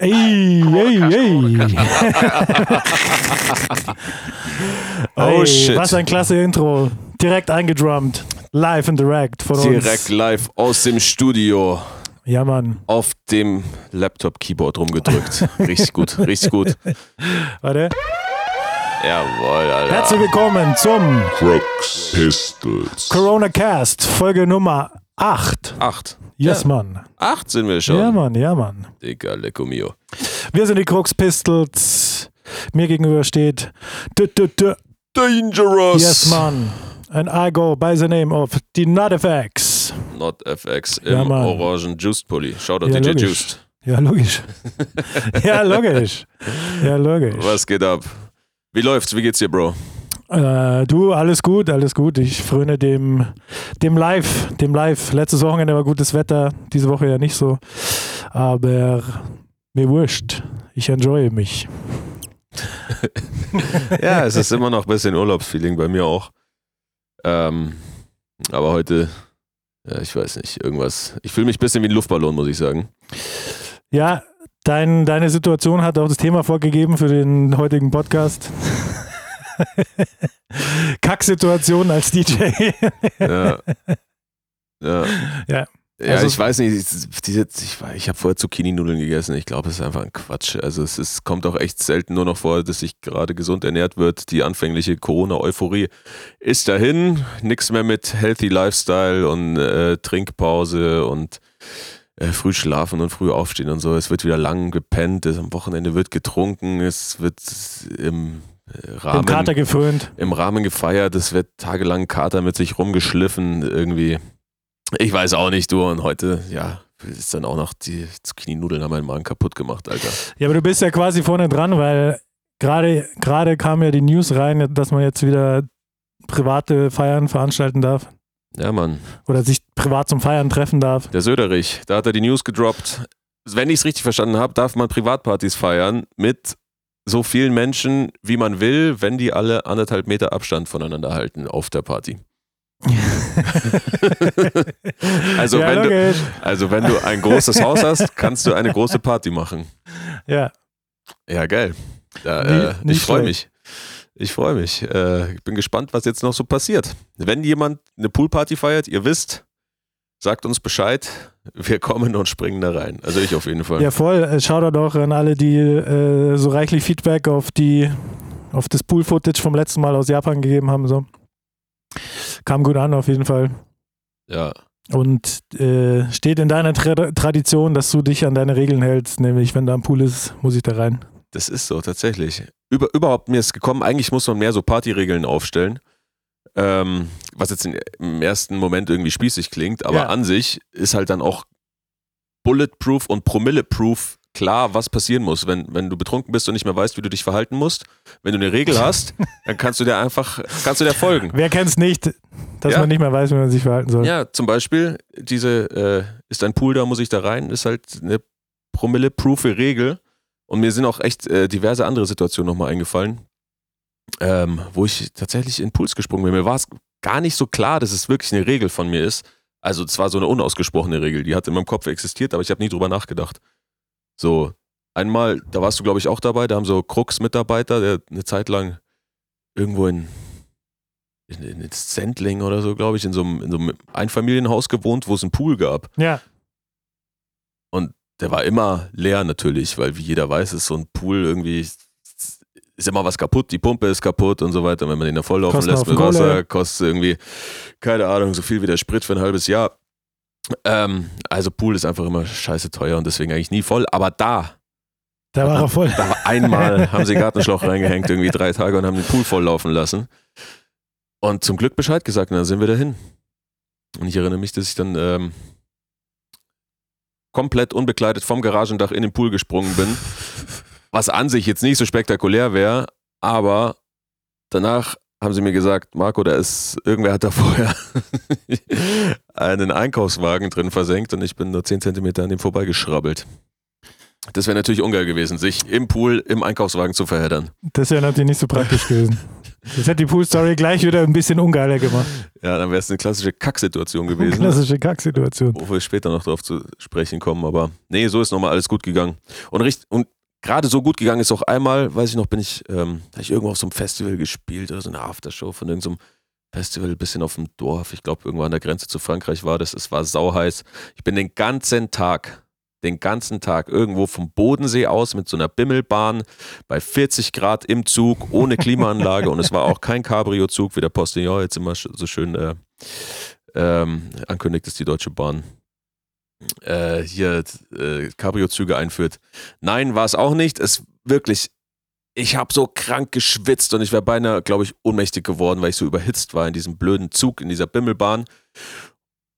Ey, ey, ey. Oh shit. Was ein klasse Intro. Direkt eingedrummt. Live and direct von Direkt uns. live aus dem Studio Ja, Mann. auf dem Laptop-Keyboard rumgedrückt. richtig gut, richtig gut. Warte. Jawohl, Alter. Herzlich willkommen zum Crooks Pistols. Corona Cast, Folge Nummer 8. Acht. Yes, Ja. Mann. Acht sind wir schon. Ja, Mann, ja, Mann. Digga, lecco mio. Wir sind die Crux Pistols. Mir gegenüber steht D -d -d Dangerous. Yes, Mann. And I go by the name of the Not FX. Not FX Ja, im Mann. orangen Juiced Pulli. Shoutout Ja, DJ logisch. Juiced. Ja, logisch. ja, logisch. Ja, logisch. Was geht ab? Wie läuft's? Wie geht's dir, Bro? Äh, du, alles gut, alles gut. Ich fröne dem, dem Live, dem Live. Letztes Wochenende war gutes Wetter, diese Woche ja nicht so. Aber mir wurscht. Ich enjoye mich. Ja, es ist immer noch ein bisschen Urlaubsfeeling bei mir auch. Ähm, aber heute, ja, ich weiß nicht, irgendwas. Ich fühle mich ein bisschen wie ein Luftballon, muss ich sagen. Ja, dein, deine Situation hat auch das Thema vorgegeben für den heutigen Podcast. Kacksituation als DJ. Ja. Ja. Ja. Ja, Also- ich weiß nicht, ich- diese, ich, ich habe vorher Zucchini-Nudeln gegessen. Ich glaube, es ist einfach ein Quatsch. Also es ist, kommt auch echt selten nur noch vor, dass sich gerade gesund ernährt wird. Die anfängliche Corona-Euphorie ist dahin. Nichts mehr mit Healthy Lifestyle und äh, Trinkpause und äh, früh schlafen und früh aufstehen und so. Es wird wieder lang gepennt, es, am Wochenende wird getrunken, es wird im äh, Rahmen Kater geföhnt. im Rahmen gefeiert, es wird tagelang Kater mit sich rumgeschliffen, irgendwie. Ich weiß auch nicht, du. Und heute, ja, ist dann auch noch die Zucchini-Nudeln haben meinen Magen kaputt gemacht, Alter. Ja, aber du bist ja quasi vorne dran, weil gerade gerade kam ja die News rein, dass man jetzt wieder private Feiern veranstalten darf Ja, Mann. oder sich privat zum Feiern treffen darf. Der Söderich, da hat er die News gedroppt. Wenn ich es richtig verstanden habe, darf man Privatpartys feiern mit so vielen Menschen, wie man will, wenn die alle anderthalb Meter Abstand voneinander halten auf der Party. Also, ja, wenn du, also wenn du ein großes Haus hast, kannst du eine große Party machen. Ja, Ja, geil. Ja, Nie- äh, nicht ich freue mich. Ich freue mich. Äh, ich bin gespannt, was jetzt noch so passiert. Wenn jemand eine Poolparty feiert, ihr wisst, sagt uns Bescheid. Wir kommen und springen da rein. Also ich auf jeden Fall. ja voll. Shoutout auch an alle, die äh, so reichlich Feedback auf die auf das Pool-Footage vom letzten Mal aus Japan gegeben haben. So. Kam gut an auf jeden Fall. Ja. Und äh, steht in deiner Tra Tradition, dass du dich an deine Regeln hältst, nämlich wenn da ein Pool ist, muss ich da rein. Das ist so, tatsächlich. Über, überhaupt mir ist gekommen, eigentlich muss man mehr so Partyregeln aufstellen. Ähm, was jetzt im ersten Moment irgendwie spießig klingt, aber Ja. an sich ist halt dann auch bulletproof und promilleproof klar, was passieren muss. Wenn, wenn du betrunken bist und nicht mehr weißt, wie du dich verhalten musst, wenn du eine Regel hast, dann kannst du dir einfach, kannst du der folgen. Wer kennt es nicht, dass Ja. man nicht mehr weiß, wie man sich verhalten soll? Ja, zum Beispiel, diese, äh, ist ein Pool da, muss ich da rein, ist halt eine promille-proofe Regel. Und mir sind auch echt äh, diverse andere Situationen nochmal eingefallen, ähm, wo ich tatsächlich in Pools gesprungen bin. Mir war es gar nicht so klar, dass es wirklich eine Regel von mir ist. Also es war so eine unausgesprochene Regel, die hat in meinem Kopf existiert, aber ich habe nie drüber nachgedacht. So, einmal, da warst du glaube ich auch dabei, da haben so Krux-Mitarbeiter, der eine Zeit lang irgendwo in in, in Sendling oder so, glaube ich, in so, einem, in so einem Einfamilienhaus gewohnt, wo es einen Pool gab. Ja, Der war immer leer natürlich, weil wie jeder weiß, ist so ein Pool irgendwie, ist immer was kaputt, die Pumpe ist kaputt und so weiter. Und wenn man den da volllaufen Kostet lässt mit Haufen Wasser, Kohle. kostet irgendwie, keine Ahnung, so viel wie der Sprit für ein halbes Jahr. Ähm, also Pool ist einfach immer scheiße teuer und deswegen eigentlich nie voll. Aber da, da war er voll. da war einmal, haben sie Gartenschlauch reingehängt, irgendwie drei Tage und haben den Pool volllaufen lassen. Und zum Glück Bescheid gesagt und dann sind wir dahin. Und ich erinnere mich, dass ich dann ähm, komplett unbekleidet vom Garagendach in den Pool gesprungen bin. Was an sich jetzt nicht so spektakulär wäre, aber danach haben sie mir gesagt, Marco, da ist, irgendwer hat da vorher einen Einkaufswagen drin versenkt und ich bin nur 10 Zentimeter an dem vorbeigeschrabbelt. Das wäre natürlich ungeil gewesen, sich im Pool im Einkaufswagen zu verheddern. Das wäre natürlich nicht so praktisch gewesen. Das hätte die Pool-Story gleich wieder ein bisschen ungeiler gemacht. Ja, dann wäre es eine klassische Kacksituation gewesen. Klassische Kacksituation. wo wir später noch darauf zu sprechen kommen, aber nee, so ist nochmal alles gut gegangen. Und, richt- und gerade so gut gegangen ist auch einmal, weiß ich noch, bin ich, ähm, habe ich irgendwo auf so einem Festival gespielt oder so eine Aftershow von irgendeinem Festival, bisschen auf dem Dorf. Ich glaube, irgendwo an der Grenze zu Frankreich war das. Es war sauheiß. Ich bin den ganzen Tag, den ganzen Tag irgendwo vom Bodensee aus mit so einer Bimmelbahn bei 40 Grad im Zug, ohne Klimaanlage und es war auch kein Cabrio-Zug, wie der Postillon jetzt immer so schön äh, ähm, ankündigt, dass die Deutsche Bahn äh, hier äh, Cabrio-Züge einführt. Nein, war es auch nicht. Es wirklich, ich habe so krank geschwitzt und ich wäre beinahe, glaube ich, ohnmächtig geworden, weil ich so überhitzt war in diesem blöden Zug, in dieser Bimmelbahn.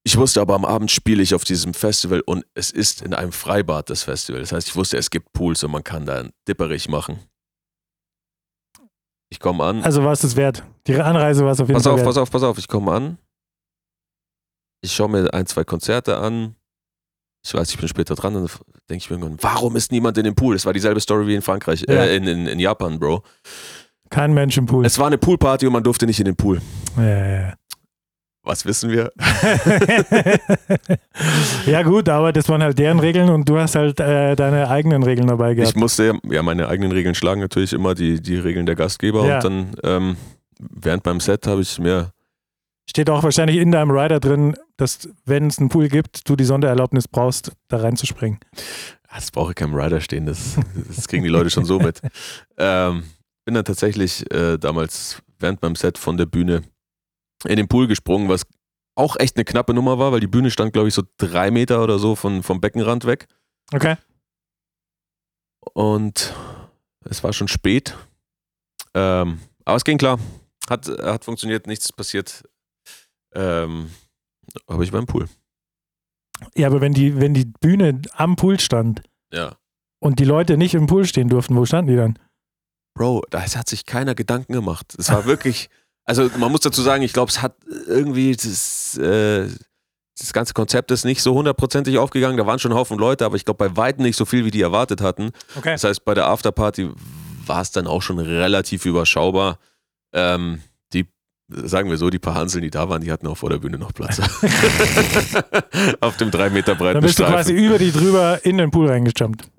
Ich wusste aber am Abend spiele ich auf diesem Festival und es ist in einem Freibad das Festival. Das heißt, ich wusste, es gibt Pools und man kann da dipperig machen. Ich komme an. Also war es das wert. Die Anreise war es auf jeden Pass Fall auf, wert. pass auf, pass auf, ich komme an. Ich schaue mir ein, zwei Konzerte an. Ich weiß, ich bin später dran und denke ich mir irgendwann, warum ist niemand in dem Pool? Es war dieselbe Story wie in Frankreich, Ja. äh, in, in, in Japan, Bro. Kein Mensch im Pool. Es war eine Poolparty und man durfte nicht in den Pool. Ja, ja, ja. Was wissen wir? ja gut, aber das waren halt deren Regeln und du hast halt äh, deine eigenen Regeln dabei Ich gehabt. musste ja meine eigenen Regeln schlagen, natürlich immer die, die Regeln der Gastgeber. Ja. Und dann ähm, während beim Set habe ich mir, Steht auch wahrscheinlich in deinem Rider drin, dass wenn es einen Pool gibt, du die Sondererlaubnis brauchst, da reinzuspringen. Ah, das brauche ich keinem Rider stehen, das, das kriegen die Leute schon so mit. Ähm, bin dann tatsächlich äh, damals während meinem Set von der Bühne in den Pool gesprungen, was auch echt eine knappe Nummer war, weil die Bühne stand, glaube ich, so drei Meter oder so von, vom Beckenrand weg. Okay. Und es war schon spät. Ähm, aber es ging klar. Hat, hat funktioniert, nichts passiert. Ähm, aber ich war im Pool. Ja, aber wenn die, wenn die Bühne am Pool stand Ja. und die Leute nicht im Pool stehen durften, wo standen die dann? Bro, da hat sich keiner Gedanken gemacht. Es war wirklich, also man muss dazu sagen, ich glaube, es hat irgendwie das, äh, das ganze Konzept ist nicht so hundertprozentig aufgegangen. Da waren schon ein Haufen Leute, aber ich glaube bei weitem nicht so viel, wie die erwartet hatten. Okay. Das heißt, bei der Afterparty war es dann auch schon relativ überschaubar. Ähm, sagen wir so, die paar Hanseln, die da waren, die hatten auch vor der Bühne noch Platz. Auf dem drei Meter breiten Dann bist du Streifen. quasi über die drüber in den Pool reingejumpt.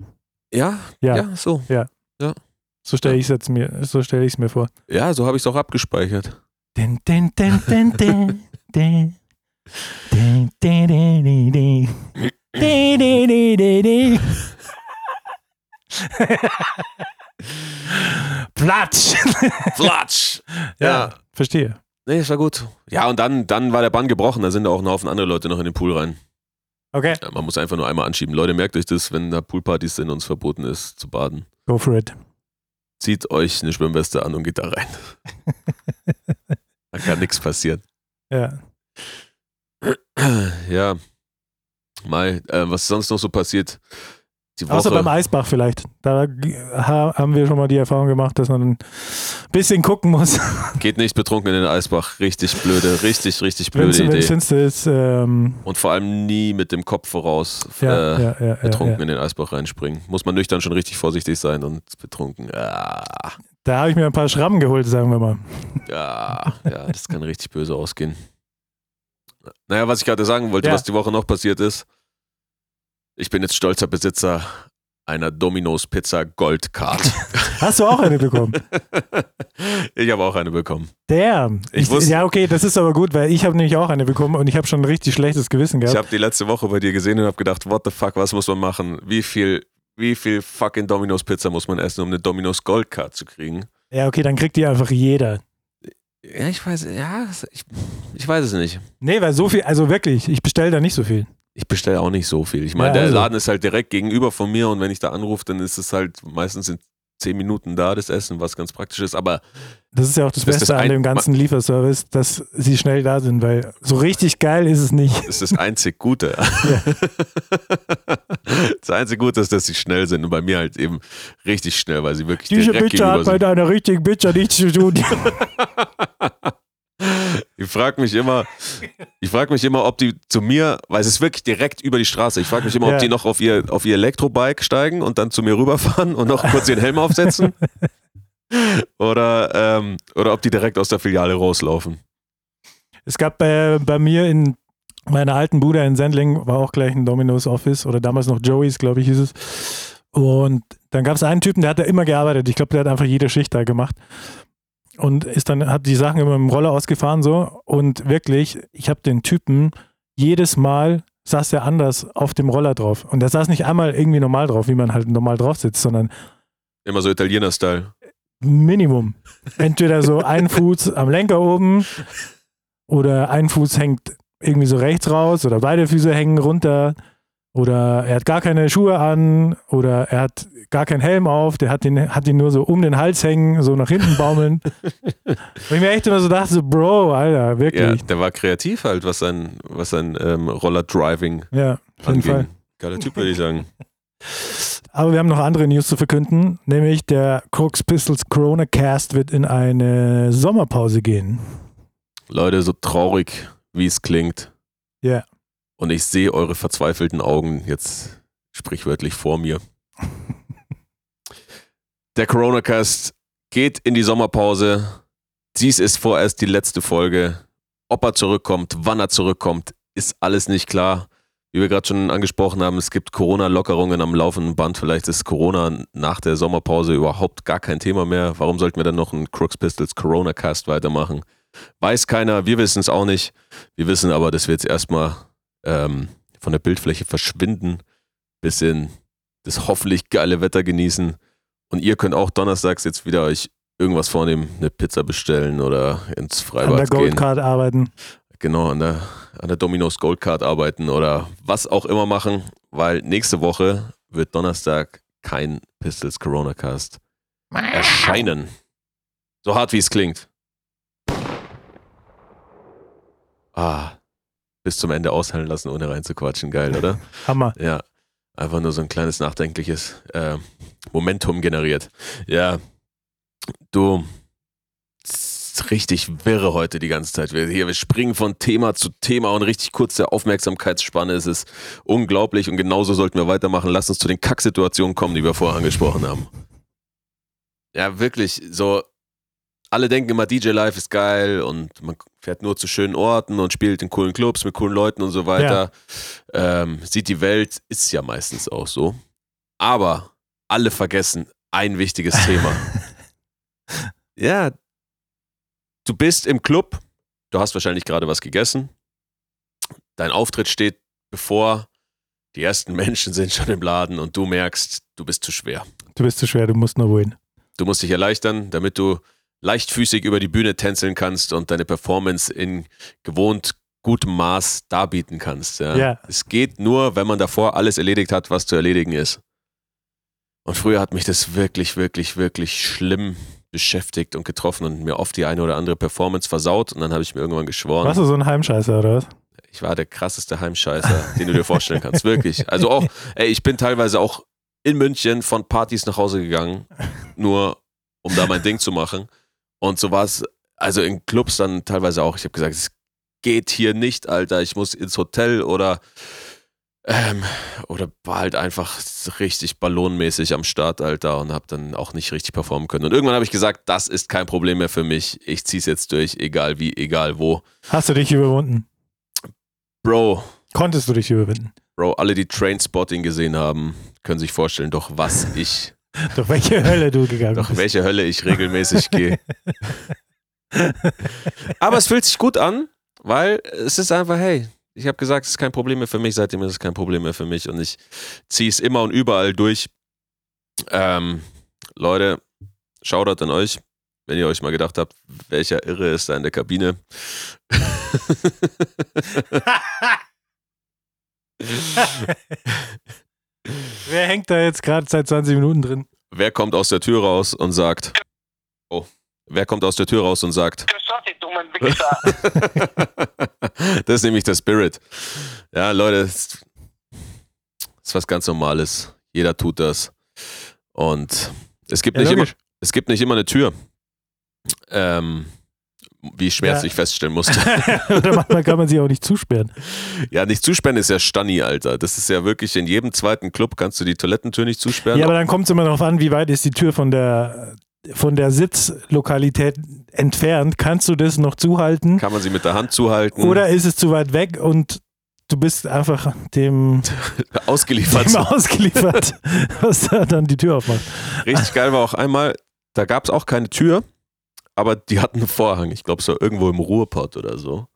ja, Ja, ja, so. so stelle ich es mir, so stelle ich es mir vor. Ja, so habe ich es auch abgespeichert. Din, din, din, din, din, din. Din, din, din, din, din. Din, din, din, din, din. Platsch! Flatsch! Ja, Ja. verstehe. Nee, es war gut. Ja, und dann, dann war der Bann gebrochen. Da sind da auch ein Haufen andere Leute noch in den Pool rein. Okay, Ja, man muss einfach nur einmal anschieben. Leute, merkt euch das, wenn da Poolpartys sind und es verboten ist zu baden. go for it. Zieht euch eine Schwimmweste an und geht da rein. da kann nichts passieren. Ja. Ja. Mai, äh, was sonst noch so passiert? Die Woche. Außer beim Eisbach vielleicht. Da haben wir schon mal die Erfahrung gemacht, dass man ein bisschen gucken muss. Geht nicht betrunken in den Eisbach. Richtig blöde, richtig, richtig blöde es Idee. finster ist. Ähm, Und vor allem nie mit dem Kopf voraus ja, äh, ja, ja, betrunken in den Eisbach reinspringen. Muss man nüchtern schon richtig vorsichtig sein und betrunken. Ah, Da habe ich mir ein paar Schrammen geholt, sagen wir mal. ja, ja, das kann richtig böse ausgehen. Naja, was ich gerade sagen wollte, was die Woche noch passiert ist. Ich bin jetzt stolzer Besitzer einer Domino's Pizza Gold Card. Hast du auch eine bekommen? ich habe auch eine bekommen. Der. Ich wusste- ja, okay, das ist aber gut, weil ich habe nämlich auch eine bekommen und ich habe schon ein richtig schlechtes Gewissen Ich gehabt. habe die letzte Woche bei dir gesehen und habe gedacht, what the fuck, was muss man machen? Wie viel, wie viel fucking Domino's Pizza muss man essen, um eine Domino's Gold Card zu kriegen? Ja, okay, dann kriegt die einfach jeder. Ja, ich weiß, ja, ich, ich weiß es nicht. Nee, weil so viel, also wirklich, ich bestelle da nicht so viel. Ich bestelle auch nicht so viel. Ich meine, Ja, der also. Laden ist halt direkt gegenüber von mir und wenn ich da anrufe, dann ist es halt meistens in zehn Minuten da, das Essen, was ganz praktisch ist. Aber Das ist ja auch das Das Beste das an dem ganzen Lieferservice, dass sie schnell da sind, weil so richtig geil ist es nicht. das ist das einzig Gute. das einzig Gute ist, dass sie schnell sind und bei mir halt eben richtig schnell, weil sie wirklich Diese direkt Pizza hat bei deiner richtigen Pizza nichts zu tun. Ich frage mich immer, ich frage mich immer, ob die zu mir, weil es ist wirklich direkt über die Straße. Ich frage mich immer, Ja. ob die noch auf ihr, auf ihr Elektrobike steigen und dann zu mir rüberfahren und noch kurz den Helm aufsetzen. Oder, ähm, oder ob die direkt aus der Filiale rauslaufen. Es gab äh, bei mir in meiner alten Bude in Sendling, war auch gleich ein Domino's Office oder damals noch Joey's, glaube ich, hieß es. Und dann gab es einen Typen, der hat da immer gearbeitet. Ich glaube, der hat einfach jede Schicht da gemacht. Und ist dann, hat die Sachen immer im Roller ausgefahren so. Und wirklich, ich habe den Typen jedes Mal saß er anders auf dem Roller drauf. Und der saß nicht einmal irgendwie normal drauf, wie man halt normal drauf sitzt, sondern Immer so Italiener-Style. Minimum. Entweder so ein Fuß am Lenker oben oder ein Fuß hängt irgendwie so rechts raus oder beide Füße hängen runter oder er hat gar keine Schuhe an oder er hat gar keinen Helm auf, der hat ihn, hat ihn nur so um den Hals hängen, so nach hinten baumeln. Und ich mir echt immer so dachte, so, Bro, Alter, Ja, wirklich. der war kreativ halt, was sein, was sein ähm, Roller-Driving Ja, auf jeden Fall. Geiler Typ, würde ich sagen. Aber wir haben noch andere News zu verkünden, nämlich der Crooks Pistols Corona Cast wird in eine Sommerpause gehen. Leute, so traurig, wie es klingt. Ja. Und ich sehe eure verzweifelten Augen jetzt sprichwörtlich vor mir. Der Coronacast geht in die Sommerpause. Dies ist vorerst die letzte Folge. Ob er zurückkommt, wann er zurückkommt, ist alles nicht klar. Wie wir gerade schon angesprochen haben, es gibt Corona-Lockerungen am laufenden Band. Vielleicht ist Corona nach der Sommerpause überhaupt gar kein Thema mehr. Warum sollten wir dann noch einen Crooks Pistols Corona-Cast weitermachen? Weiß keiner, wir wissen es auch nicht. Wir wissen aber, dass wir jetzt erstmal ähm, von der Bildfläche verschwinden, bisschen das hoffentlich geile Wetter genießen. Und ihr könnt auch donnerstags jetzt wieder euch irgendwas vornehmen, eine Pizza bestellen oder ins An Freibad der gehen. Goldcard arbeiten. Genau, an der, an der Domino's Gold Card arbeiten oder was auch immer machen, weil nächste Woche wird Donnerstag kein Pistols Corona Cast erscheinen. So hart wie es klingt. Ah, bis zum Ende aushalten lassen, ohne reinzuquatschen. Geil, oder? Hammer. Ja, einfach nur so ein kleines nachdenkliches äh, Momentum generiert. Ja, du, richtig wirre heute die ganze Zeit. Wir, hier, wir springen von Thema zu Thema und richtig kurze Aufmerksamkeitsspanne. Es ist unglaublich und genauso sollten wir weitermachen. Lass uns zu den Kacksituationen kommen, die wir vorher angesprochen haben. Ja, wirklich, so alle denken immer, DJ Life ist geil und man fährt nur zu schönen Orten und spielt in coolen Clubs mit coolen Leuten und so weiter. Ähm, sieht die Welt, ist ja meistens auch so. Aber alle vergessen ein wichtiges Thema. ja, du bist im Club, du hast wahrscheinlich gerade was gegessen, dein Auftritt steht bevor, die ersten Menschen sind schon im Laden und du merkst, du bist zu schwer. Du bist zu schwer, du musst nur wohin. Du musst dich erleichtern, damit du leichtfüßig über die Bühne tänzeln kannst und deine Performance in gewohnt gutem Maß darbieten kannst. Ja. Ja. Es geht nur, wenn man davor alles erledigt hat, was zu erledigen ist. Und früher hat mich das wirklich, wirklich, wirklich schlimm beschäftigt und getroffen und mir oft die eine oder andere Performance versaut. Und dann habe ich mir irgendwann geschworen, Warst du so ein Heimscheißer oder was? ich war der krasseste Heimscheißer, den du dir vorstellen kannst. Wirklich. Also auch, ey, ich bin teilweise auch in München von Partys nach Hause gegangen, nur um da mein Ding zu machen. Und so war es, also in Clubs dann teilweise auch. Ich habe gesagt, es geht hier nicht, Alter. Ich muss ins Hotel oder ähm, oder war halt einfach richtig ballonmäßig am Start, Alter, und habe dann auch nicht richtig performen können. Und irgendwann habe ich gesagt, das ist kein Problem mehr für mich. Ich zieh's jetzt durch, egal wie, egal wo. Hast du dich überwunden? Bro, Konntest du dich überwinden? Bro, alle, die Trainspotting gesehen haben, können sich vorstellen, doch was ich, Durch welche Hölle du gegangen doch bist. welche Hölle ich regelmäßig gehe. Aber es fühlt sich gut an, weil es ist einfach, hey, ich habe gesagt, es ist kein Problem mehr für mich, seitdem ist es kein Problem mehr für mich und ich ziehe es immer und überall durch. Ähm, Leute, Shoutout an euch, wenn ihr euch mal gedacht habt, welcher Irre ist da in der Kabine. Wer hängt da jetzt gerade seit 20 Minuten drin? wer kommt aus der Tür raus und sagt, oh, wer kommt aus der Tür raus und sagt, das ist nämlich der Spirit. Ja, Leute, das ist was ganz Normales. Jeder tut das. Und es gibt, Ja, nicht, immer, es gibt nicht immer eine Tür. Ähm, wie schwer Ja. feststellen musste. Oder manchmal kann man sie auch nicht zusperren. ja, nicht zusperren ist ja Stanni, Alter. Das ist ja wirklich, in jedem zweiten Club kannst du die Toilettentür nicht zusperren. Ja, aber dann kommt es immer darauf an, wie weit ist die Tür von der, von der Sitzlokalität entfernt. Kannst du das noch zuhalten? Kann man sie mit der Hand zuhalten? Oder ist es zu weit weg und du bist einfach dem, ausgeliefert. dem ausgeliefert, was da dann die Tür aufmacht? Richtig geil war auch einmal, da gab es auch keine Tür, aber die hatten einen Vorhang. Ich glaube, so irgendwo im Ruhrpott oder so.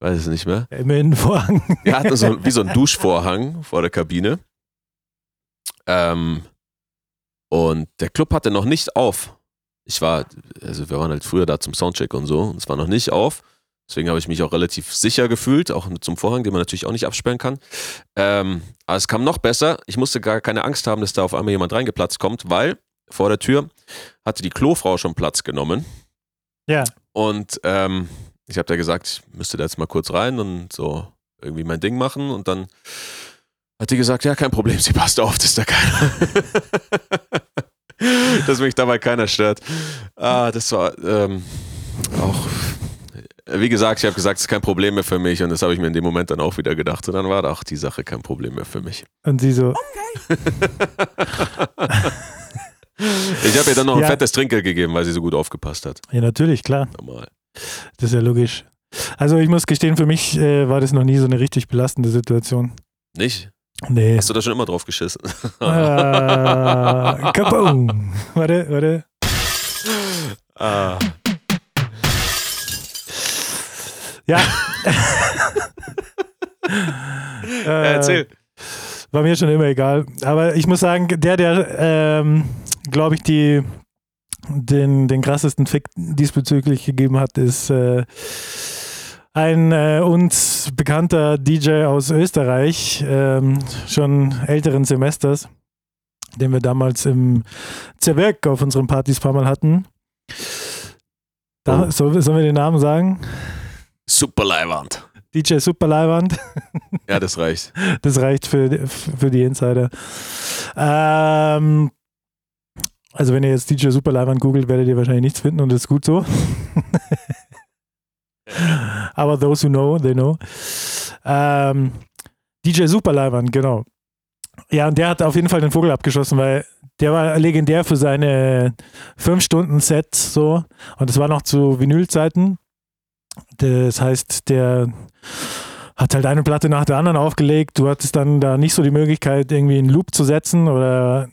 Weiß es nicht mehr. Immerhin Vorhang. Die hatten so wie so einen Duschvorhang vor der Kabine. Ähm, und der Club hatte noch nicht auf. Ich war, also wir waren halt früher da zum Soundcheck und so, und es war noch nicht auf. Deswegen habe ich mich auch relativ sicher gefühlt, auch zum Vorhang, den man natürlich auch nicht absperren kann. Ähm, aber es kam noch besser. Ich musste gar keine Angst haben, dass da auf einmal jemand reingeplatzt kommt, weil vor der Tür hatte die Klofrau schon Platz genommen. Ja. Und ähm, ich habe da gesagt, ich müsste da jetzt mal kurz rein und so irgendwie mein Ding machen. Und dann hat die gesagt, ja, kein Problem, sie passt auf, dass da keiner. dass mich dabei keiner stört. Ah, das war ähm, auch. Wie gesagt, ich habe gesagt, es ist kein Problem mehr für mich und das habe ich mir in dem Moment dann auch wieder gedacht. Und dann war auch die Sache kein Problem mehr für mich. Und sie so, Ich habe ihr dann noch ein Ja. fettes Trinkgeld gegeben, weil sie so gut aufgepasst hat. ja, natürlich, klar. Normal. Das ist ja logisch. Also ich muss gestehen, für mich äh, war das noch nie so eine richtig belastende Situation. Nicht? Nee. Hast du da schon immer drauf geschissen? Äh, kaboom. Warte, warte. ah. Ja. Ja, äh, erzähl. War mir schon immer egal. Aber ich muss sagen, der, der, ähm, glaube ich, die, den, den krassesten Fick diesbezüglich gegeben hat, ist äh, ein äh, uns bekannter DJ aus Österreich, ähm, schon älteren Semesters, den wir damals im Zerberg auf unseren Partys ein paar Mal hatten. Da, Oh. soll, sollen wir den Namen sagen? Super Leihwand. DJ Superleiwand. Ja, das reicht. Das reicht für, für die Insider. Ähm, also wenn ihr jetzt DJ Superleiwand googelt, werdet ihr wahrscheinlich nichts finden und das ist gut so. Aber those who know, they know. Ähm, DJ Superleiwand, genau. Ja, und der hat auf jeden Fall den Vogel abgeschossen, weil der war legendär für seine 5-Stunden-Sets so. Und das war noch zu Vinylzeiten. Das heißt, der hat halt eine Platte nach der anderen aufgelegt. Du hattest dann da nicht so die Möglichkeit, irgendwie einen Loop zu setzen oder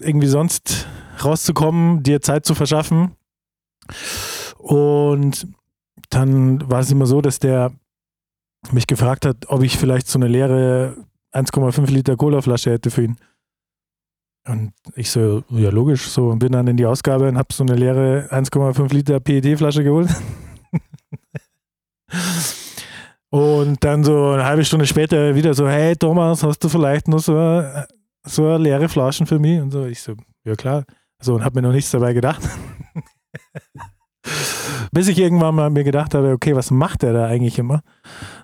irgendwie sonst rauszukommen, dir Zeit zu verschaffen. Und dann war es immer so, dass der mich gefragt hat, ob ich vielleicht so eine leere 1,5 Liter Colaflasche hätte für ihn. Und ich so, ja logisch, so und bin dann in die Ausgabe und habe so eine leere 1,5 Liter PET-Flasche geholt. Und dann so eine halbe Stunde später wieder so, hey Thomas, hast du vielleicht noch so, so leere Flaschen für mich? Und so, ich so, ja klar. So, und habe mir noch nichts dabei gedacht. Bis ich irgendwann mal mir gedacht habe, okay, was macht der da eigentlich immer?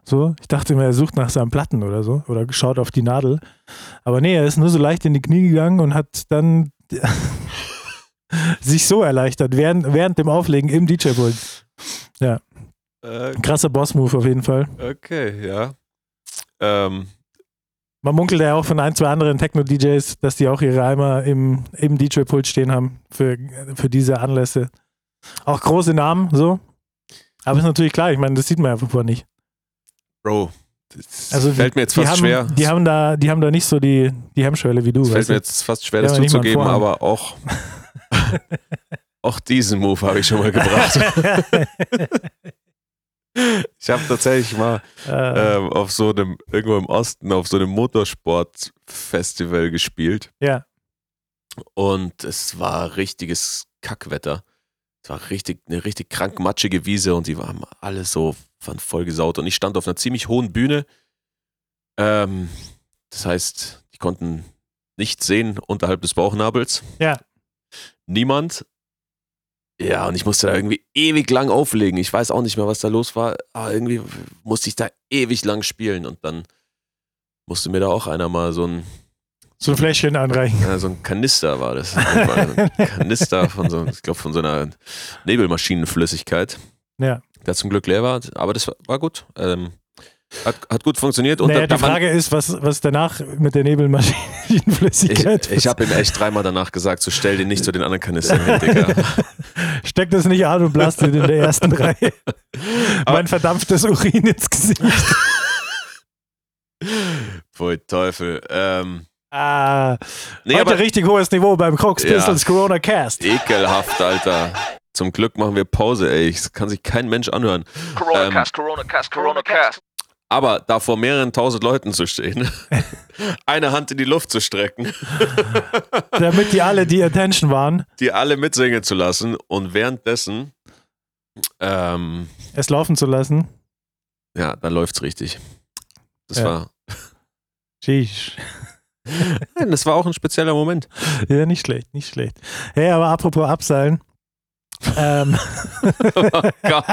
So, ich dachte immer, er sucht nach seinen Platten oder so oder schaut auf die Nadel. Aber nee, er ist nur so leicht in die Knie gegangen und hat dann sich so erleichtert während, während dem Auflegen im DJ-Pult. Äh, Krasser Boss-Move auf jeden Fall. okay, ja. Ähm, Man munkelt ja auch von ein, zwei anderen Techno-DJs, dass die auch ihre Eimer im, im DJ-Pult stehen haben für, für diese Anlässe. Auch große Namen, so. Aber ist natürlich klar, ich meine, das sieht man ja vorher nicht. Bro, das Also fällt mir jetzt die fast haben, schwer. Die haben, da, die haben da nicht so die, die Hemmschwelle wie du. Es fällt mir jetzt fast schwer, das zuzugeben, aber auch, auch diesen Move habe ich schon mal gebracht. ich habe tatsächlich mal äh, ähm, auf so einem, irgendwo im Osten, auf so einem Motorsportfestival gespielt ja, und es war richtiges Kackwetter. Es war richtig, eine richtig krank matschige Wiese und die waren alle so waren voll gesaut und ich stand auf einer ziemlich hohen Bühne. Ähm, das heißt, die konnten nichts sehen unterhalb des Bauchnabels. Ja. niemand. Ja, und ich musste da irgendwie ewig lang auflegen. Ich weiß auch nicht mehr, was da los war, aber irgendwie musste ich da ewig lang spielen und dann musste mir da auch einer mal so ein, So ein Fläschchen anreichen. ja, so ein Kanister war das. ein Kanister von so, ich glaube, von so einer Nebelmaschinenflüssigkeit, Ja. der zum Glück leer war, aber das war, war gut. Ähm, hat, hat gut funktioniert. Und naja, da- die Frage ist, was, was danach mit der ich, Nebelmaschinenflüssigkeit ich habe ihm echt dreimal danach gesagt, so stell den nicht zu den anderen Kanistern hin, Digga. Steck das nicht an und blast in der ersten Reihe mein verdampftes Urin ins Gesicht. Pfui Teufel. Ähm, Ah, nee, heute aber richtig hohes Niveau beim Crocs Ja. Pistols Corona Cast. ekelhaft, Alter. Zum Glück machen wir Pause, ey. Das kann sich kein Mensch anhören. Corona Ähm, cast, Corona cast, Corona cast. Aber da vor mehreren tausend Leuten zu stehen, eine Hand in die Luft zu strecken, Damit die alle die Attention waren, die alle mitsingen zu lassen und währenddessen, ähm, es laufen zu lassen. ja, dann läuft's richtig. Das Ja. war, Sheesh. Nein, das war auch ein spezieller Moment. Ja, nicht schlecht, nicht schlecht. Hey, aber apropos Abseilen. Ähm, Oh Gott,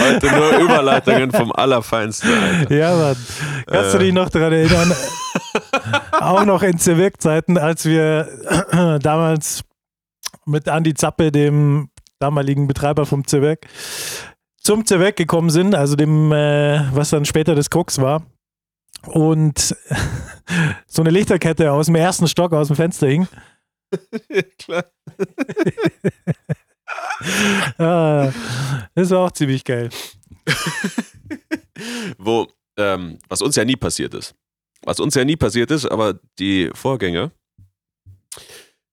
heute nur Überleitungen vom Allerfeinsten. Alter. ja, Mann. Kannst du Äh. dich noch daran erinnern? auch noch in Zerwirk-Zeiten, als wir damals mit Andi Zappe, dem damaligen Betreiber vom Zerwerk, zum Zerwerk gekommen sind, also dem, äh, was dann später das Krux war. Und so eine Lichterkette aus dem ersten Stock aus dem Fenster hing. Klar. Ah, das war auch ziemlich geil. Wo, ähm, was uns ja nie passiert ist. Was uns ja nie passiert ist, aber die Vorgänger,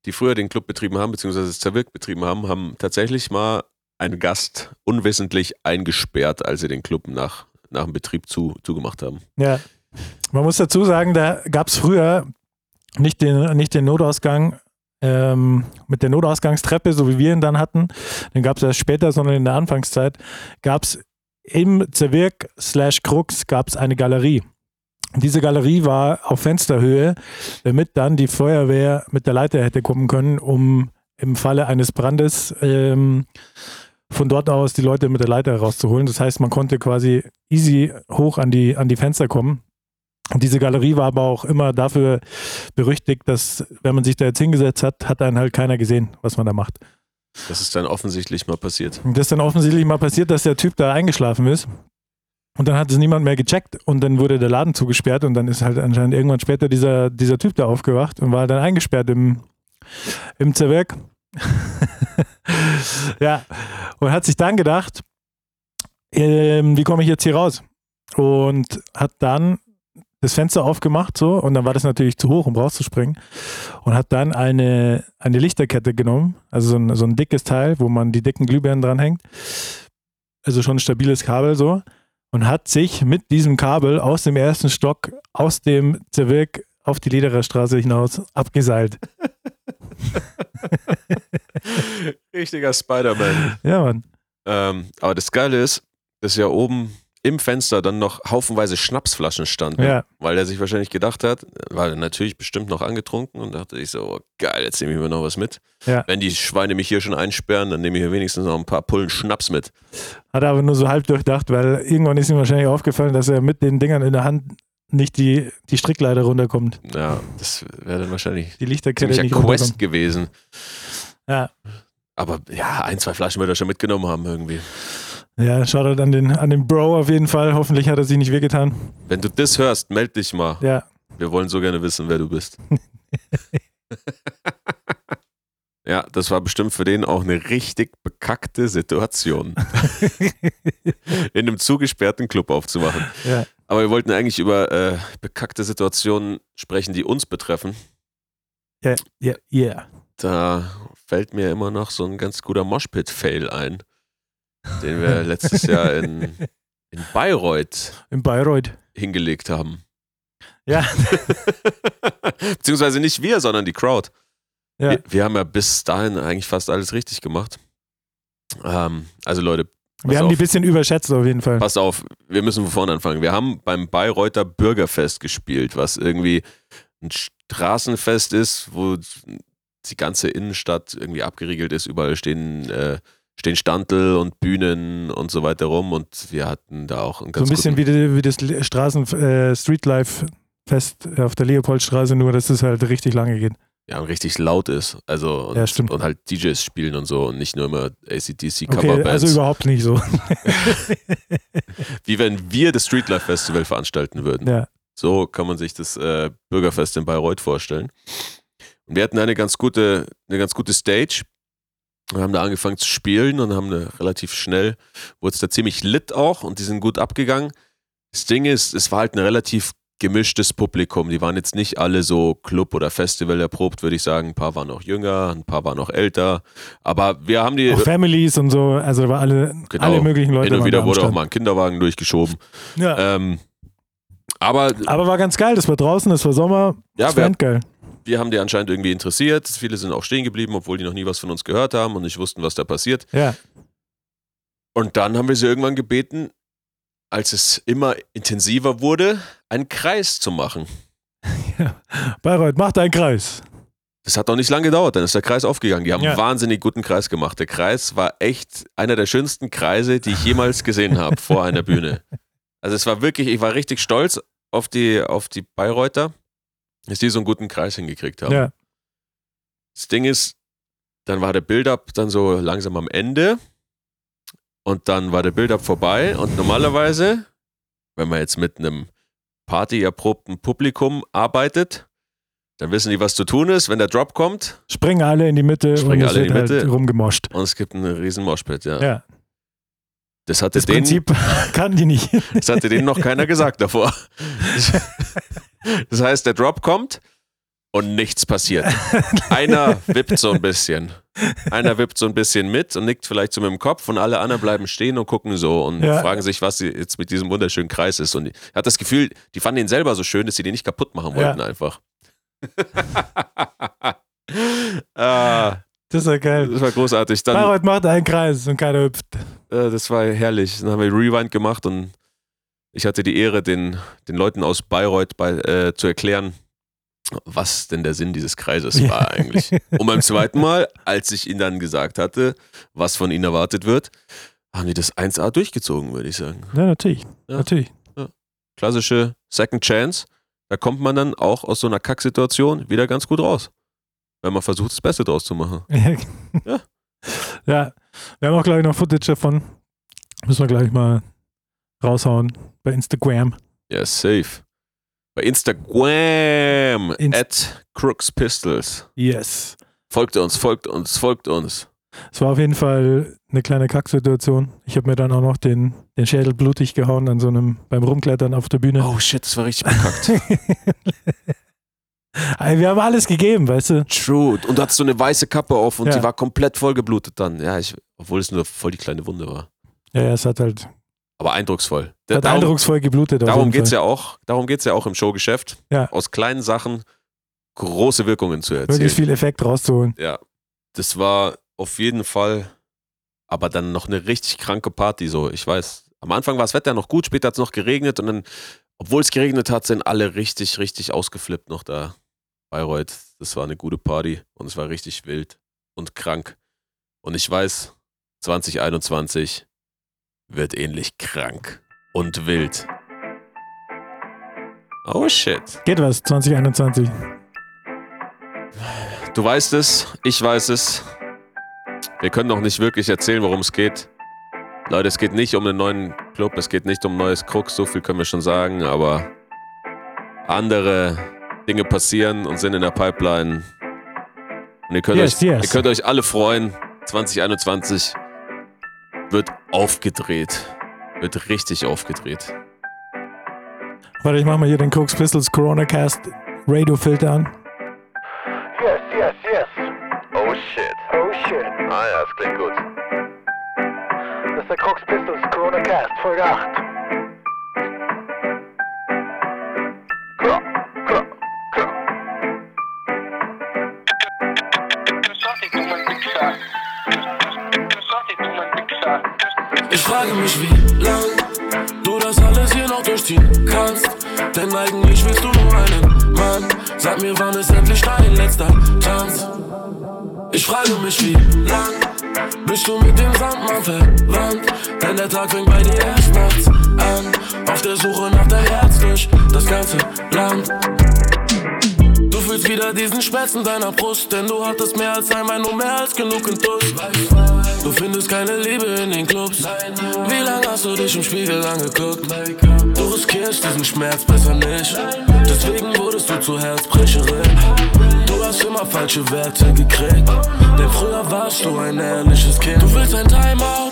die früher den Club betrieben haben, beziehungsweise das Zerwirk betrieben haben, haben tatsächlich mal einen Gast unwissentlich eingesperrt, als sie den Club nach, nach dem Betrieb zu, zugemacht haben. Ja. Man muss dazu sagen, da gab es früher nicht den, nicht den Notausgang ähm, mit der Notausgangstreppe, so wie wir ihn dann hatten. Den gab es erst später, sondern in der Anfangszeit gab es im Zerwirk slash Krux gab es eine Galerie. Diese Galerie war auf Fensterhöhe, damit dann die Feuerwehr mit der Leiter hätte kommen können, um im Falle eines Brandes ähm, von dort aus die Leute mit der Leiter rauszuholen. Das heißt, man konnte quasi easy hoch an die, an die Fenster kommen. Und diese Galerie war aber auch immer dafür berüchtigt, dass, wenn man sich da jetzt hingesetzt hat, hat dann halt keiner gesehen, was man da macht. Das ist dann offensichtlich mal passiert. Das ist dann offensichtlich mal passiert, dass der Typ da eingeschlafen ist. Und dann hat es niemand mehr gecheckt und dann wurde der Laden zugesperrt und dann ist halt anscheinend irgendwann später dieser, dieser Typ da aufgewacht und war dann eingesperrt im, im Zerwerk. ja, und hat sich dann gedacht, ähm, wie komme ich jetzt hier raus? Und hat dann das Fenster aufgemacht so und dann war das natürlich zu hoch, um rauszuspringen und hat dann eine, eine Lichterkette genommen, also so ein, so ein dickes Teil, wo man die dicken Glühbirnen dranhängt, also schon ein stabiles Kabel so und hat sich mit diesem Kabel aus dem ersten Stock, aus dem Zerwirk auf die Lederer Straße hinaus abgeseilt. Richtiger Spider-Man. Ja, Mann. Ähm, aber das Geile ist, dass ja oben im Fenster dann noch haufenweise Schnapsflaschen standen. Ja. Weil er sich wahrscheinlich gedacht hat, war er natürlich bestimmt noch angetrunken und dachte ich so, oh, geil, jetzt nehme ich mir noch was mit. Ja. Wenn die Schweine mich hier schon einsperren, dann nehme ich hier wenigstens noch ein paar Pullen Schnaps mit. Hat er aber nur so halb durchdacht, weil irgendwann ist ihm wahrscheinlich aufgefallen, dass er mit den Dingern in der Hand nicht die, die Strickleiter runterkommt. Ja, das wäre dann wahrscheinlich Die Lichterkette nicht Quest gewesen. Ja. Aber ja, ein, zwei Flaschen wird er schon mitgenommen haben irgendwie. Ja, Shoutout an den, an den Bro auf jeden Fall. Hoffentlich hat er sich nicht wehgetan. Wenn du das hörst, meld dich mal. Ja, Wir wollen so gerne wissen, wer du bist. ja, das war bestimmt für den auch eine richtig bekackte Situation, in einem zugesperrten Club aufzuwachen. ja. Aber wir wollten eigentlich über äh, bekackte Situationen sprechen, die uns betreffen. Ja, ja, ja. Da fällt mir immer noch so ein ganz guter Moshpit-Fail ein, den wir letztes Jahr in, in Bayreuth In Bayreuth. hingelegt haben. Ja. Beziehungsweise nicht wir, sondern die Crowd. Ja. Wir, wir haben ja bis dahin eigentlich fast alles richtig gemacht. Ähm, also Leute, Wir haben auf, die ein bisschen überschätzt auf jeden Fall. pass auf, wir müssen von vorne anfangen. Wir haben beim Bayreuther Bürgerfest gespielt, was irgendwie ein Straßenfest ist, wo die ganze Innenstadt irgendwie abgeriegelt ist. Überall stehen, äh, stehen Standel und Bühnen und so weiter rum und wir hatten da auch einen So ein ganz bisschen wie, wie das Straßen äh, Streetlife Fest auf der Leopoldstraße, nur dass es halt richtig lange geht. ja, und richtig laut ist. Also und, Ja, stimmt. und halt DJs spielen und so und nicht nur immer ACDC Okay, Coverbands. also überhaupt nicht so. wie wenn wir das Streetlife Festival veranstalten würden. ja. So kann man sich das äh, Bürgerfest in Bayreuth vorstellen. Und wir hatten eine ganz gute, eine ganz gute Stage. Wir haben da angefangen zu spielen und haben da relativ schnell, wurde es da ziemlich lit auch und die sind gut abgegangen. Das Ding ist, es war halt ein relativ gemischtes Publikum. Die waren jetzt nicht alle so Club- oder Festival erprobt, würde ich sagen. Ein paar waren noch jünger, ein paar waren noch älter. Aber wir haben die Auch Families und so, also da war alle, Genau. alle möglichen Leute. hin und waren wieder wurde auch mal ein Kinderwagen durchgeschoben. Ja. Ähm, aber Aber war ganz geil, das war draußen, das war Sommer, ja, das wir, endgeil. Wir haben die anscheinend irgendwie interessiert. Viele sind auch stehen geblieben, obwohl die noch nie was von uns gehört haben und nicht wussten, was da passiert. Ja. Und dann haben wir sie irgendwann gebeten, als es immer intensiver wurde, einen Kreis zu machen. Bayreuth, macht einen Kreis. Das hat doch nicht lange gedauert, dann ist der Kreis aufgegangen. Die haben Ja. einen wahnsinnig guten Kreis gemacht. Der Kreis war echt einer der schönsten Kreise, die ich jemals gesehen habe vor einer Bühne. Also es war wirklich, ich war richtig stolz auf die, auf die Bayreuther, dass die so einen guten Kreis hingekriegt haben. Ja. Das Ding ist, dann war der Build-up dann so langsam am Ende und dann war der Build-up vorbei und normalerweise, wenn man jetzt mit einem partyerprobten Publikum arbeitet, dann wissen die, was zu tun ist. Wenn der Drop kommt Springen alle in die Mitte Springen und alle in die Mitte. halt rumgemoscht. und es gibt einen riesen Moshpit, ja. Ja. Das hatte Das denen, Prinzip kann die nicht. das hatte denen noch keiner gesagt davor. Das heißt, der Drop kommt und nichts passiert. Einer wippt so ein bisschen. Einer wippt so ein bisschen mit und nickt vielleicht so mit dem Kopf und alle anderen bleiben stehen und gucken so und Ja. fragen sich, was jetzt mit diesem wunderschönen Kreis ist. Und er hat das Gefühl, die fanden ihn selber so schön, dass sie den nicht kaputt machen wollten einfach. ah, Das ja geil. das war großartig. Dann, Bayreuth macht einen Kreis und keiner hüpft. äh, das war herrlich. Dann haben wir Rewind gemacht und ich hatte die Ehre, den, den Leuten aus Bayreuth bei, äh, zu erklären, was denn der Sinn dieses Kreises Ja. war eigentlich. Und beim zweiten Mal, als ich ihnen dann gesagt hatte, was von ihnen erwartet wird, haben die das 1A durchgezogen, würde ich sagen. Ja, natürlich. Ja. Natürlich. Klassische Second Chance. Da kommt man dann auch aus so einer Kacksituation wieder ganz gut raus. Wenn man versucht, das Beste draus zu machen. ja. ja. Wir haben auch gleich noch Footage davon. Müssen wir gleich mal raushauen bei Instagram. Ja, safe. Bei Instagram Inst- at Crooks Pistols. Yes. Folgt uns, folgt uns, folgt uns. Es war auf jeden Fall eine kleine Kacksituation. Ich habe mir dann auch noch den, den Schädel blutig gehauen an so einem beim Rumklettern auf der Bühne. Oh shit, das war richtig bekackt. Wir haben alles gegeben, weißt du? True. Und du hattest so eine weiße Kappe auf und Ja. die war komplett vollgeblutet dann. Ja, ich, obwohl es nur voll die kleine Wunde war. Ja, ja, es hat halt Aber eindrucksvoll. hat darum eindrucksvoll geblutet. darum geht es ja auch. Darum geht's ja auch im Showgeschäft. Ja. Aus kleinen Sachen große Wirkungen zu erzielen. Wirklich viel Effekt rauszuholen. Ja. Das war auf jeden Fall aber dann noch eine richtig kranke Party. So, ich weiß, am Anfang war das Wetter noch gut, später hat es noch geregnet und dann, obwohl es geregnet hat, sind alle richtig, richtig ausgeflippt noch da. Bayreuth, das war eine gute Party und es war richtig wild und krank. Und ich weiß, 2021 wird ähnlich krank und wild. Oh shit. Geht was, 2021. Du weißt es, ich weiß es. Wir können noch nicht wirklich erzählen, worum es geht. Leute, es geht nicht um einen neuen Club, es geht nicht um ein neues Krux, so viel können wir schon sagen, aber andere Dinge passieren und sind in der Pipeline. Und ihr könnt, Yes, euch, yes. ihr könnt euch alle freuen. 2021 wird aufgedreht. Wird richtig aufgedreht. Warte, ich mach mal hier den Crooks Pistols Corona Cast Radio Filter an. Yes, yes, yes. Oh shit. Oh shit. Ah ja, das klingt gut. Das ist der Crux Pistols Corona Cast, Folge 8. Ich frage mich, wie lang du das alles hier noch durchziehen kannst. Denn eigentlich willst du nur einen Mann. Sag mir, wann ist endlich dein letzter Tanz? Ich frage mich, wie lang bist du mit dem Sandmann verwandt? Denn der Tag fängt bei dir erst nachts an. Auf der Suche nach der Herz durch das ganze Land. Du fühlst wieder diesen Schmerz in deiner Brust, denn du hattest mehr als einmal, nur mehr als genug Duss. Du findest keine Liebe in den Clubs. Wie lange hast du dich im Spiegel angeguckt? Du riskierst diesen Schmerz besser nicht. Deswegen wurdest du zur Herzbrecherin. Du hast immer falsche Werte gekriegt. Denn früher warst du ein ehrliches Kind. Du willst ein Timeout.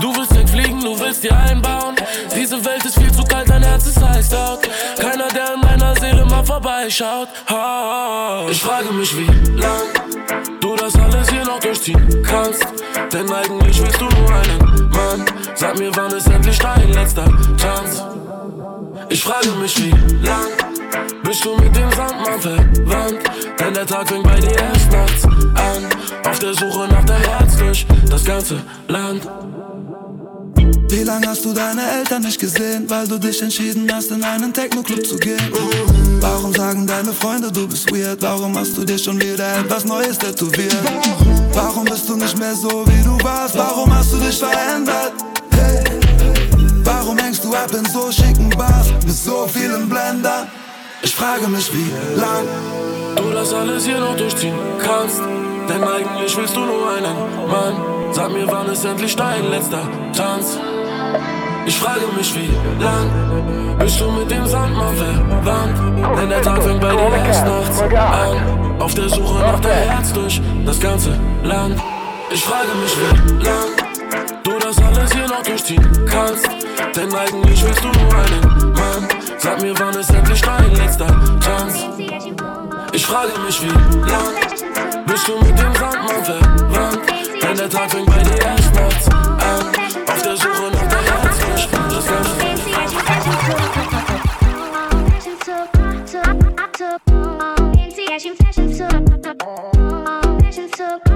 Du willst wegfliegen, du willst dir einbauen. Diese Welt ist viel zu kalt, dein Herz ist heiß out. Keiner, der in meiner Seele mal vorbeischaut. Ich frage mich, wie lang du das alles noch durchziehen kannst. Denn eigentlich willst du nur einen Mann. Sag mir, wann ist endlich dein letzter Chance? Ich frage mich, wie lang bist du mit dem Sandmann verwandt? Denn der Tag fängt bei dir erst nachts an. Auf der Suche nach der Herz durch das ganze Land. Wie lange hast du deine Eltern nicht gesehen, weil du dich entschieden hast, in einen Techno-Club zu gehen? Warum sagen deine Freunde, du bist weird? Warum hast du dir schon wieder etwas Neues tätowiert? Warum bist du nicht mehr so, wie du warst? Warum hast du dich verändert? Hey. Warum hängst du ab in so schicken Bars mit so vielen Blendern? Ich frage mich, wie lang du das alles hier noch durchziehen kannst. Denn eigentlich willst du nur einen Mann. Sag mir, wann ist endlich dein letzter Tanz? Ich frage mich, wie lang bist du mit dem Sandmann verwandt? Denn der Tag fängt bei dir erst nachts an. Auf der Suche nach der Herz durch das ganze Land. Ich frage mich, wie lang du das alles hier noch durchziehen kannst. Denn eigentlich willst du nur einen Mann. Sag mir, wann ist endlich dein letzter Tanz? Ich frage mich, wie lang bist du mit dem Sandmann verwandt? Denn der Tag fängt Vision so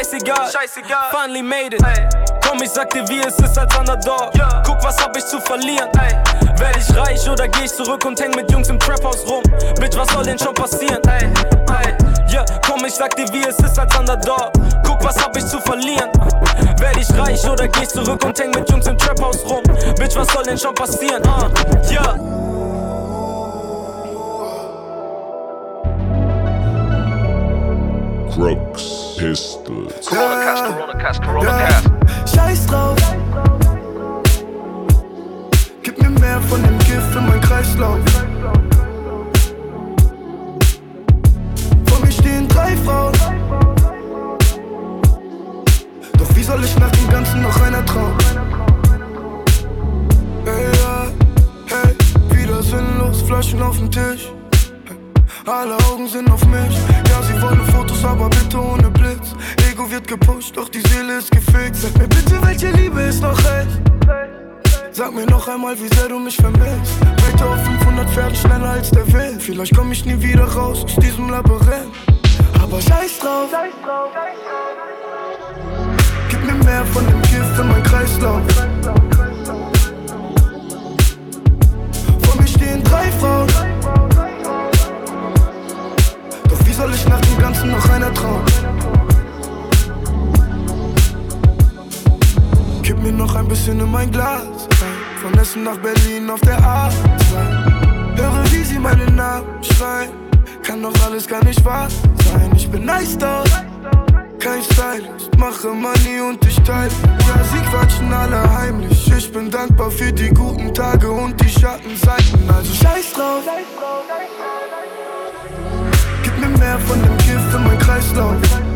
Scheißegal, finally made it. Komm, ich sag dir, wie es ist als Underdog. Guck, was hab ich zu verlieren. Werd ich reich oder geh ich zurück und häng mit Jungs im Traphaus rum? Bitch, was soll denn schon passieren? Ey, ey, ja, Yeah, komm, ich sag dir, wie es ist als Underdog. Guck, was hab ich zu verlieren? Werd ich reich oder geh ich zurück und häng mit Jungs im Trap-Haus rum? Bitch, was soll denn schon passieren? Uh, yeah. Crooks Pistols. Coronacast, Coronacast, Coronacast. Scheiß drauf. Gib mir mehr von dem Gift in mein Kreislauf. Vor mir stehen drei Frauen. Doch wie soll ich nach dem Ganzen noch einer trauen? Hey, ja, hey, wieder sinnlos, Flaschen auf dem Tisch. Alle Augen sind auf mich. Ja, sie wollen Fotos, aber bitte ohne Blitz. Ego wird gepusht, doch die Seele ist gefickt. Sag mir bitte, welche Liebe ist noch echt? Sag mir noch einmal, wie sehr du mich vermisst. Weiter auf 500 Pferden schneller als der Wind. Vielleicht komm ich nie wieder raus aus diesem Labyrinth. Aber scheiß drauf. Gib mir mehr von dem Gift in mein Kreislauf. Vor mir stehen drei Frauen. Soll ich nach dem Ganzen noch einer trauen? Gib mir noch ein bisschen in mein Glas. Von Essen nach Berlin auf der A2. Höre, wie sie meinen Namen schreien. Kann doch alles gar nicht wahr sein. Ich bin nice da. Kein Stylist, mache Money und ich teile. Ja, sie quatschen alle heimlich. Ich bin dankbar für die guten Tage und die Schattenseiten. Also scheiß drauf. Mir mehr von dem Gift in mein Kreislauf.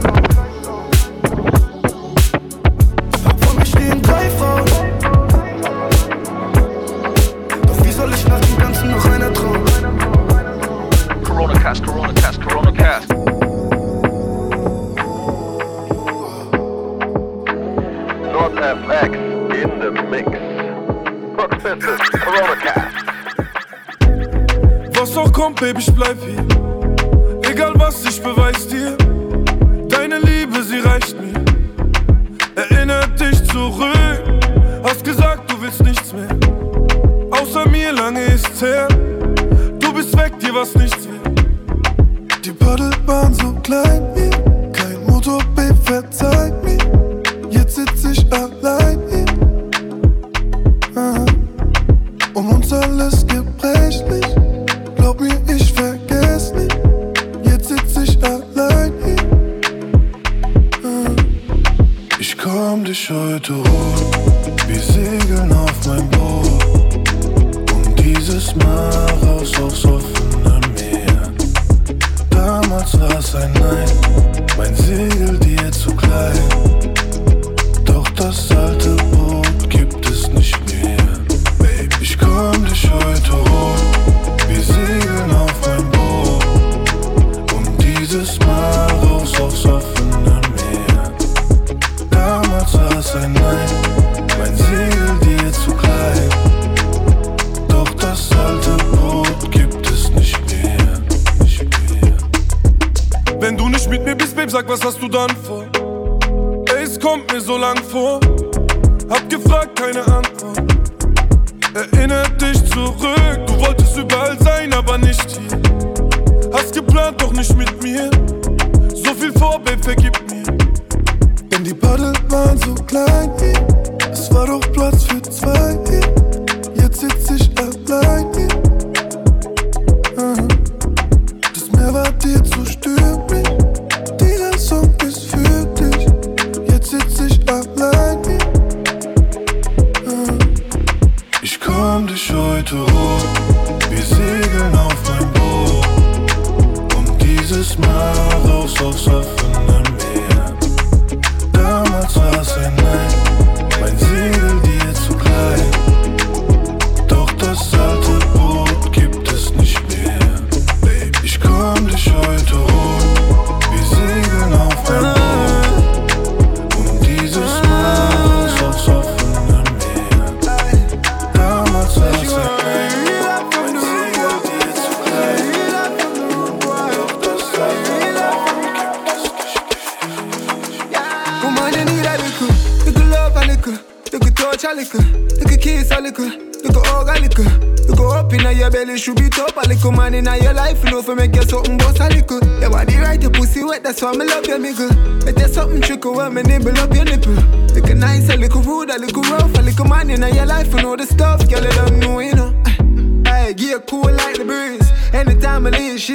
Es war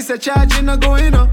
the charge, you not going up.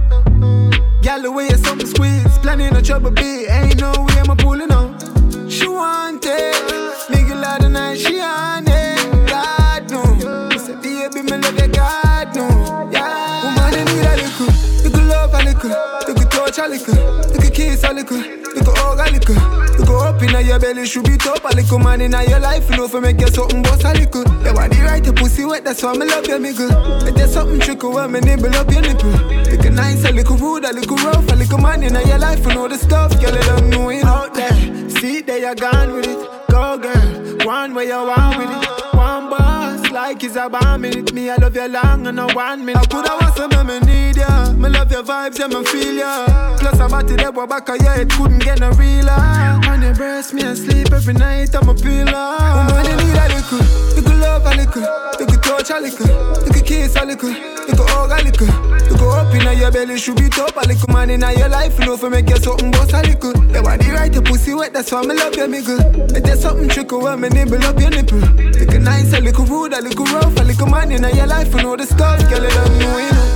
Little man in your life, you know, for make you something boss a little. Your body right, your pussy wet, that's why me love you, nigga. If there's something trickle when me nibble up your nipple. Little nice, a little rude, a little rough, a little man in your life, you know the stuff, girl, you don't know it out there. See there, you're gone with it. Go, girl, one way you want with it. One boss, like it's a bomb minute. Me, I love you long and no one minute. I coulda want some, me need ya. Me love your vibes, yeah, me feel ya. Plus, I'm at the boy back of yeah, it couldn't get no realer. On breast, me, I sleep every night, I'm a pillar. Woman, you need a little, little love a little, little touch a little, little kiss a little, little hug a little. Little up in your belly, should be top a little man in your life, you know, for make you something boss a little. Your body right, your pussy wet, that's why me love you, nigga. Let there's something trickle when me nibble up your nipple. Little nice, a little rude, a little rough, a little man in your life, you know the stuff, girl, you don't know, you know.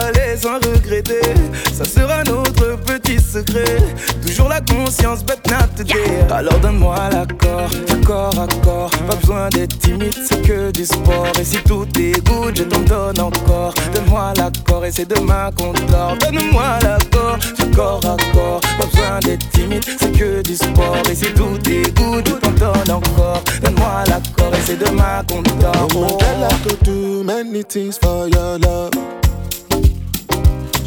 aller sans regretter. Ça sera notre petit secret. Toujours la conscience bête not today Alors donne-moi l'accord, à corps Pas besoin d'être timide, c'est que du sport. Et si tout est good, je t'en donne encore. Donne-moi l'accord et c'est demain qu'on dort Donne-moi l'accord, à corps Pas besoin d'être timide, c'est que du sport. Et si tout est good, je t'en donne encore. Donne-moi l'accord et c'est demain qu'on dort Oh, many things love.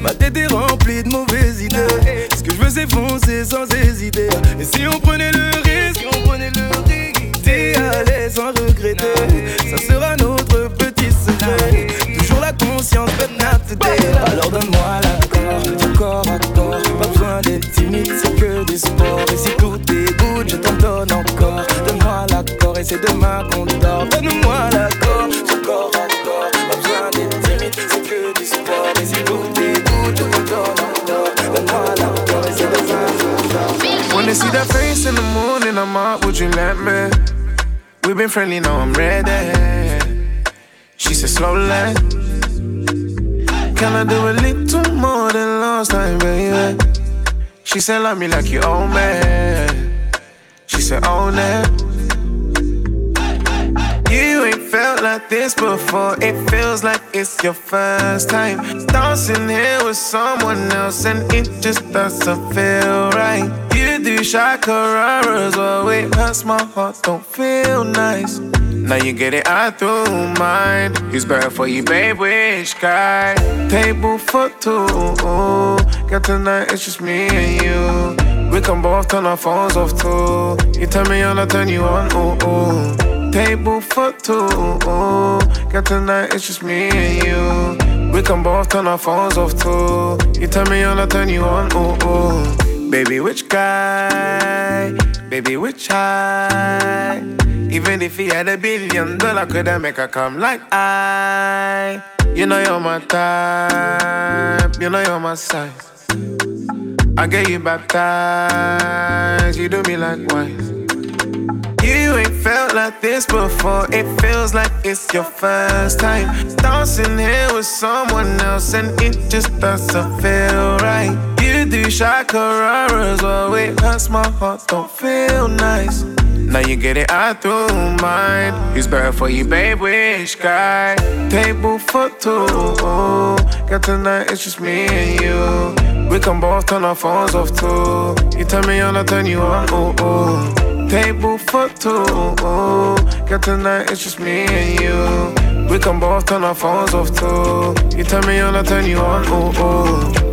Ma tête est remplie de mauvaises idées. Ce que je veux c'est foncer sans hésiter. Et si on prenait le risque D'y aller sans regretter. Ça sera notre petit secret. Toujours la conscience but not Alors donne-moi l'accord corps à corps. Pas besoin d'être timide C'est que du sport Et si tout est good Je t'en donne encore. Donne-moi l'accord Et c'est demain qu'on dort. Donne-moi l'accord corps à corps they see that face in the morning, I'm up, would you let me? We've been friendly, now I'm ready. She said, slowly. Can I do a little more than last time, baby? She said, love me like you own me. She said, own it. Felt like this before. It feels like it's your first time. Dancing here with someone else, and it just doesn't feel right. You do shakararas, oh, it hurts my heart, don't feel nice. Now you get it out through mine. Who's better for you, babe? Which guy? Table for two. Got tonight, it's just me and you. We can both turn our phones off too. You turn me on, I turn you on. Ooh, ooh. Table for two. Got tonight, it's just me and you. We can both turn our phones off too. You turn me on, I turn you on. Ooh, ooh. Baby, which guy? Baby, which high? Even if he had a billion dollar, could I make her come like I? You know you're my type, you know you're my size. I get you baptized, you do me likewise. You ain't felt like this before. It feels like it's your first time. Dancing here with someone else, and it just doesn't feel right. You do shakararas, well, it hurts my heart, don't feel nice. Now you get it out through mine. Who's better for you, babe? Which guy? Table for two. Got tonight, it's just me and you. We can both turn our phones off too. You turn me on, I turn you on. Ooh, ooh. Table for two. Got tonight, it's just me and you. We can both turn our phones off too. You turn me on, I turn you on. Ooh, ooh.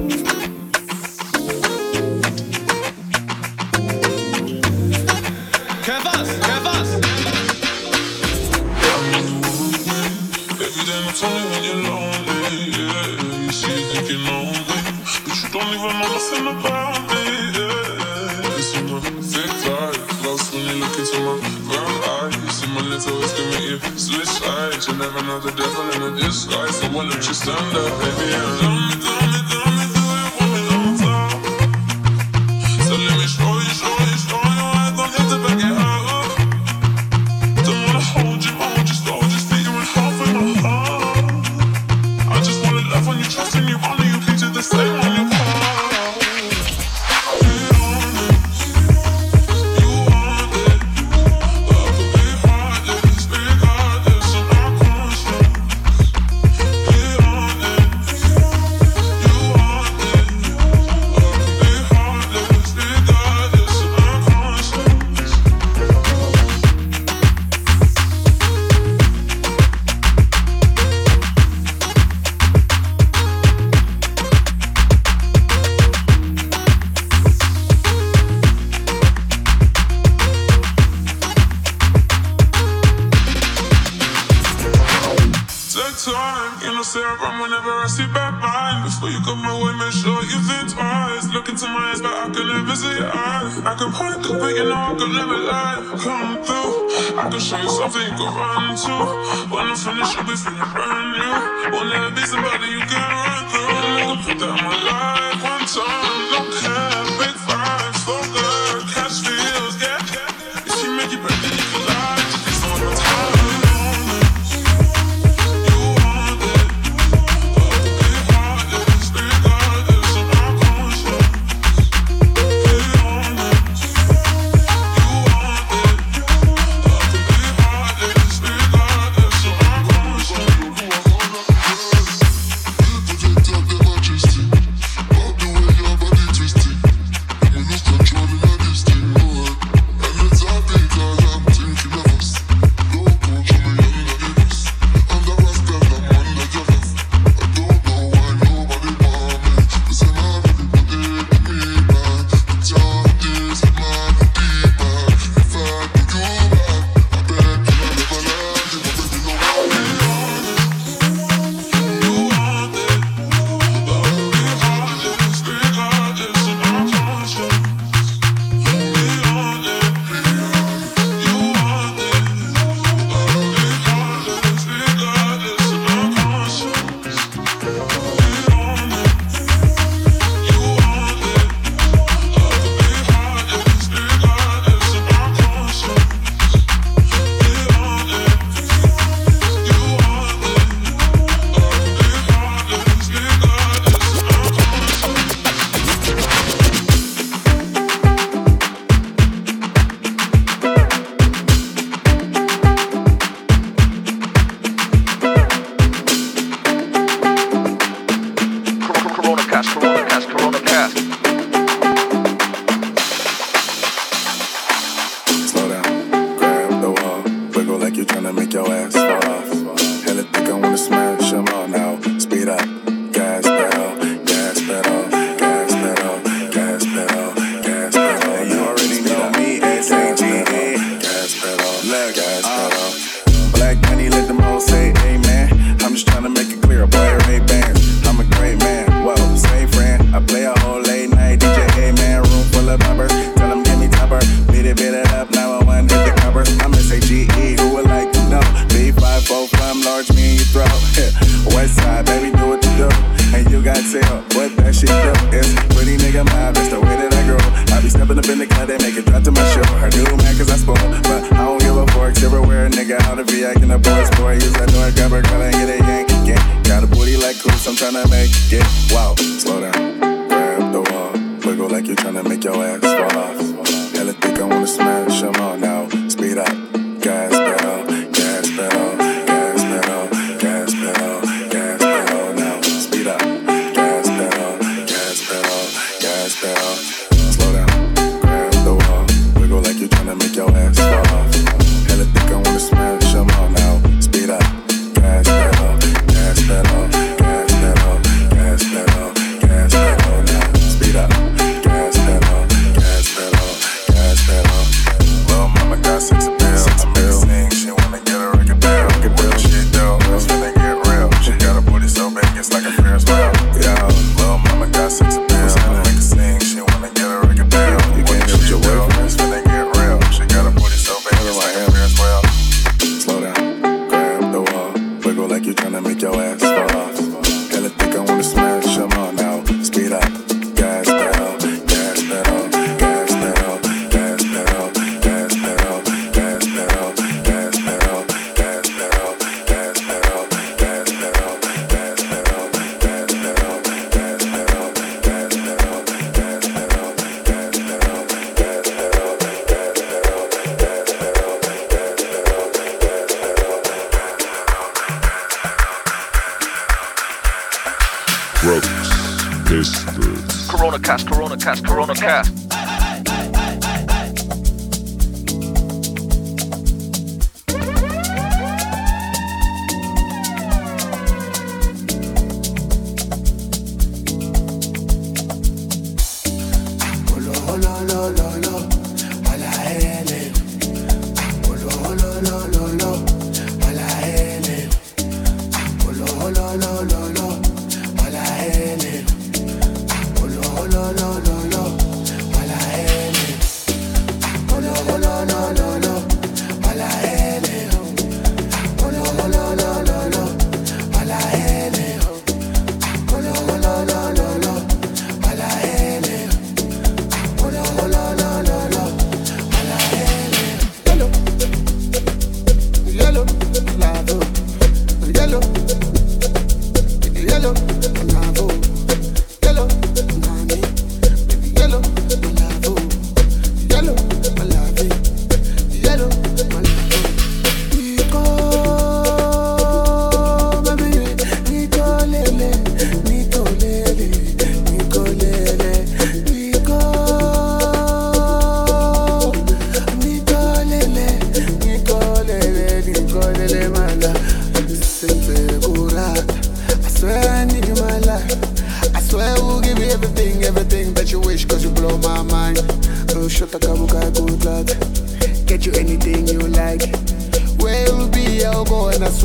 Never know the devil in a disguise, so why don't you stand up, baby? You come my way, make sure you think twice. Look into my eyes, but I can never see your eyes. I can point it, but you know I can never lie. Come through, I can show you something you can run to. When I'm finished, you'll be feeling brand new. Will never be somebody you can run through. Nigga, put that in my life one time.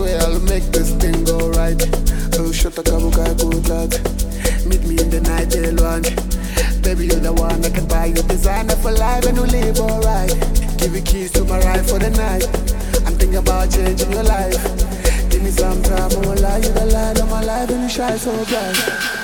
swear I'll make this thing go right. Oh, shut the kabuka good luck. Meet me in the night, they lunch. Baby, you're the one that can buy your designer for life and you live alright. Give you keys to my ride for the night. I'm thinking about changing your life. Give me some time, I'ma lie, you the light of my life and you shine so bright.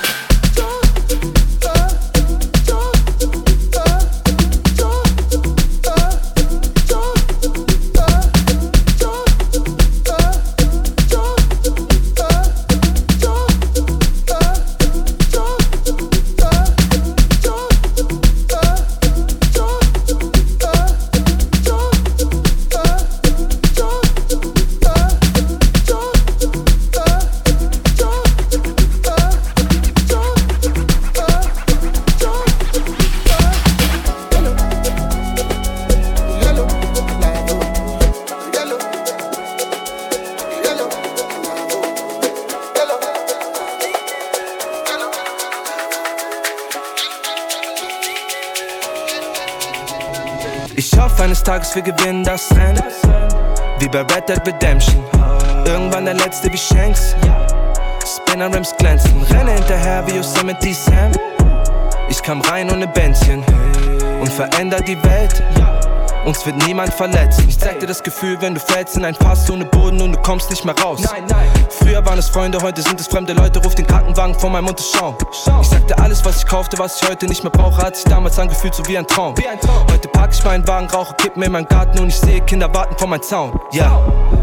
sagst, wir gewinnen das Rennen. Wie bei Red Dead Redemption. Irgendwann der letzte wie Shanks. Spinner Rims glänzen. Renne hinterher wie Yosemite Sam. Ich kam rein ohne Bändchen und veränder die Welt. Uns wird niemand verletzen. Ich zeig dir das Gefühl, wenn du fällst in ein Fass ohne Boden und du kommst nicht mehr raus. Nein, nein. Früher waren es Freunde, heute sind es fremde Leute. Ruf den Krankenwagen vor meinem Mund zu schauen. Ich sagte alles, was ich kaufte, was ich heute nicht mehr brauche, hat sich damals angefühlt so wie ein Traum. Heute pack ich meinen Wagen, rauche Kippen in meinen Garten und ich sehe Kinder warten vor meinem Zaun. Ja,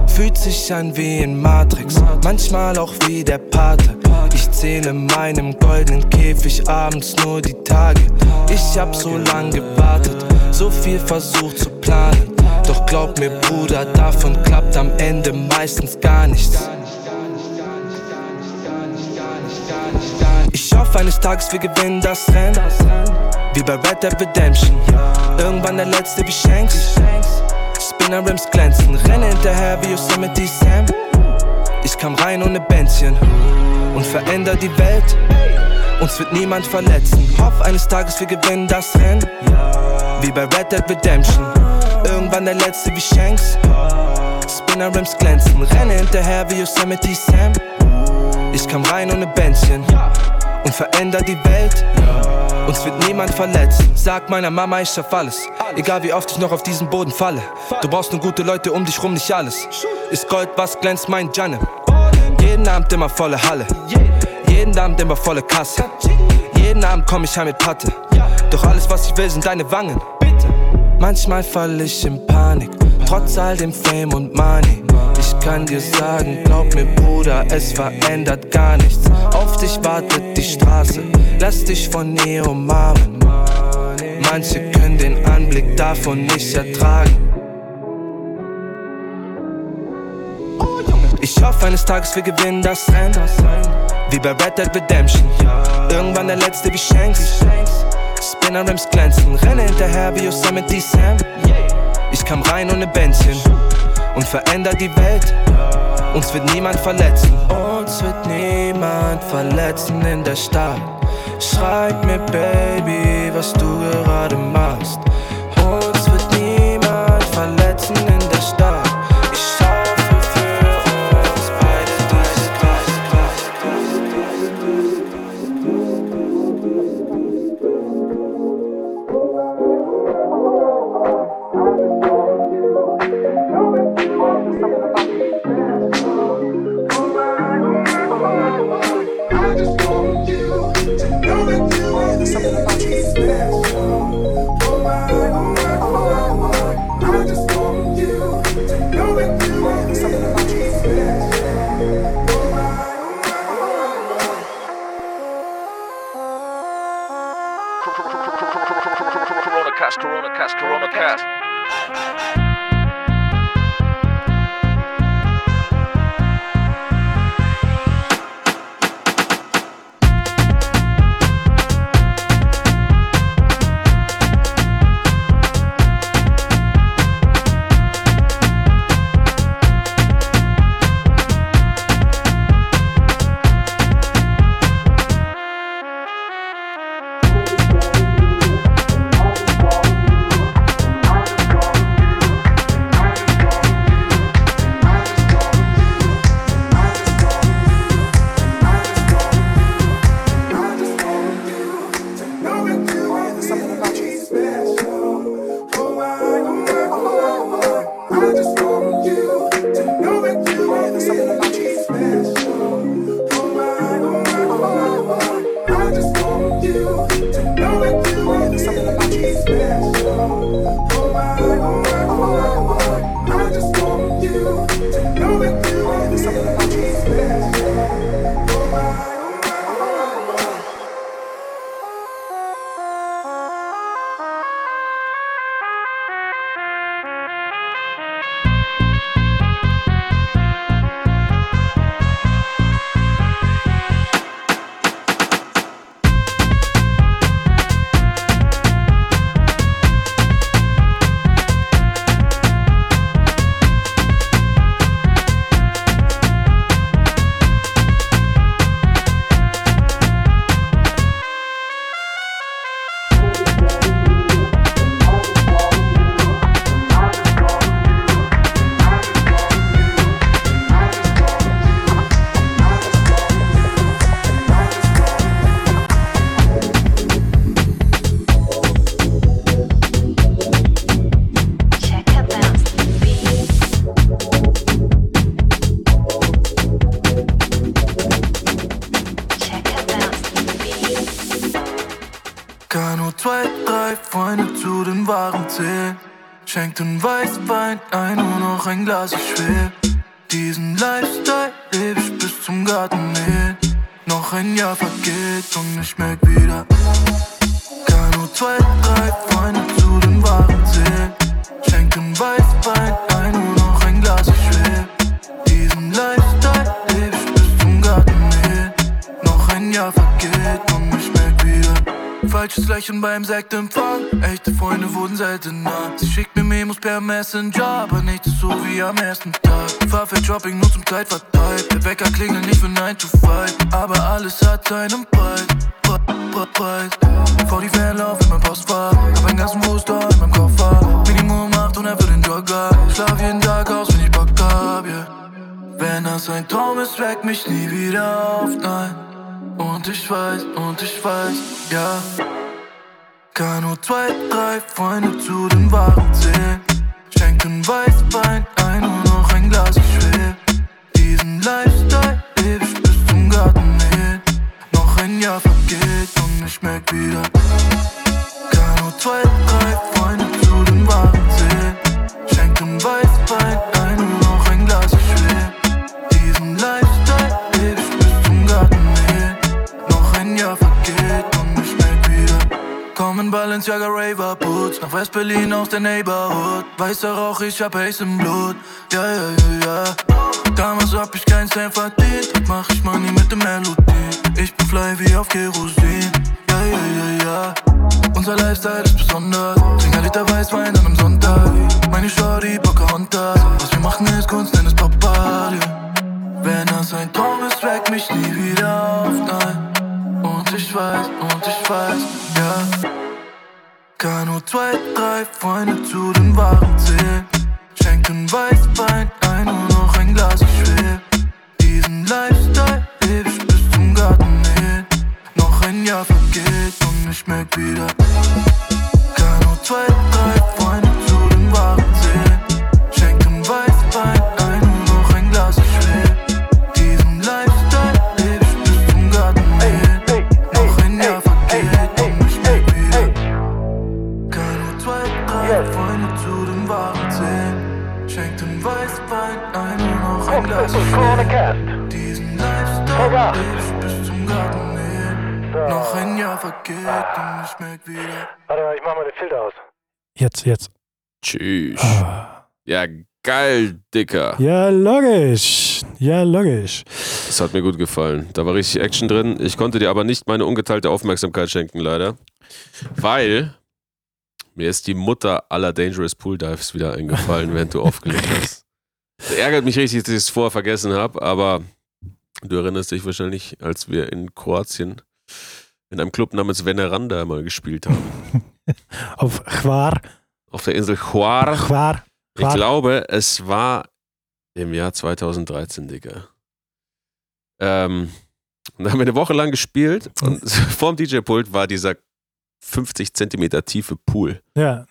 fühlt sich an wie in Matrix, manchmal auch wie der Pate. Ich zähle in meinem goldenen Käfig abends nur die Tage. Ich hab so lang gewartet, so viel versucht zu planen. Doch glaub mir, Bruder, davon klappt am Ende meistens gar nichts. Ich hoffe eines Tages wir gewinnen das Rennen, wie bei Red Dead Redemption. Irgendwann der letzte wie Shanks. Spinner Rims glänzen, renne hinterher wie Yosemite Sam. Ich kam rein ohne Bändchen und veränder die Welt. Uns wird niemand verletzen. Hoff eines Tages wir gewinnen das Rennen, wie bei Red Dead Redemption. Irgendwann der letzte wie Shanks. Spinner Rims glänzen, renne hinterher wie Yosemite Sam. Ich kam rein ohne Bändchen und veränder die Welt. Uns wird niemand verletzen. Sag meiner Mama, ich schaff alles. Egal wie oft ich noch auf diesen Boden falle. Du brauchst nur gute Leute um dich rum, nicht alles. Ist Gold, was glänzt, mein Janne. Jeden Abend immer volle Halle. Jeden Abend immer volle Kasse. Jeden Abend komm ich heim mit Patte. Doch alles, was ich will, sind deine Wangen. Manchmal fall ich in Panik, trotz all dem Fame und Money. Ich kann dir sagen, glaub mir, Bruder, es verändert gar nichts. Auf dich wartet die Straße, lass dich von ihr umarmen. Manche können den Anblick davon nicht ertragen. Ich hoffe eines Tages wir gewinnen das Rennen, wie bei Red Dead Redemption. Irgendwann der letzte wie Shanks. Spinner Rims glänzen, renne hinterher wie Yosemite Sam. Ich kam rein ohne Bändchen und veränder die Welt. Uns wird niemand verletzen. Uns wird niemand verletzen in der Stadt. Schreib mir, Baby, was du gerade machst. Am ersten Tag. Fahr für Shopping nur zum Zeitvertreib. Der Wecker klingelt nicht für 9 to 5, aber alles hat seinen Preis. Pre Pre Preis. Vor die Fanlauf in mein Postfach. Hab einen ganzen Muster in meinem Koffer. Minimum 800 für den Jogger. Schlaf jeden Tag aus, wenn ich Bock hab, yeah. Wenn das ein Traum ist, weck mich nie wieder auf, nein. Und ich weiß, und ich weiß, ja. Kann nur zwei, drei Freunde zu den Waren zählen. Schenkt den Weißwein ein, nur noch ein Glas, ich schwer. Diesen Lifestyle ich bis zum Garten hin. Noch ein Jahr vergeht und ich merk wieder. Kann nur zwei, drei Balenciaga Raver Boots nach West-Berlin aus der Neighborhood. Weißer Rauch, ich hab Haze im Blut. Ja, ja, ja, ja. Damals hab ich kein Cent verdient, heute mach ich Money mit der Melodie. Ich bin fly wie auf Kerosin. Ja, ja, ja, ja. Unser Lifestyle ist besonders. Trink ein Liter Weißwein an einem Sonntag. Meine Shorty, Pocahontas. Was wir machen ist Kunst, nenn es Papa. Wenn das ein Traum ist, weck mich nie wieder auf, nein. Und ich weiß, und ich weiß, ja. Kann nur zwei, drei Freunde zu den Waren zählen. Schenkt den Weißwein ein, nur noch ein Glas, ich schwer. Diesen Lifestyle lebe ich bis zum Garten hin. Noch ein Jahr vergeht und ich merk wieder. Kann nur zwei, drei Freunde Ich bis zum Garten hin. Noch ein Jahr vergeht und ich merk wieder. Warte mal, ich mach mal den Filter aus. Jetzt, jetzt. Tschüss. Ja, geil, Dicker. Ja, logisch. Ja, logisch. Das hat mir gut gefallen. Da war richtig Action drin. Ich konnte dir aber nicht meine ungeteilte Aufmerksamkeit schenken, leider. Weil mir ist die Mutter aller Dangerous Pool Dives wieder eingefallen, während du aufgelegt hast. Das ärgert mich richtig, dass ich es vorher vergessen habe, aber du erinnerst dich wahrscheinlich, als wir in Kroatien in einem Club namens Veneranda mal gespielt haben. Auf Chwar. Auf der Insel Hvar. Chwar. Ich glaube, es war im Jahr 2013, Digga. Ähm, und da haben wir eine Woche lang gespielt und vorm DJ-Pult war dieser 50 Zentimeter tiefe Pool. Ja.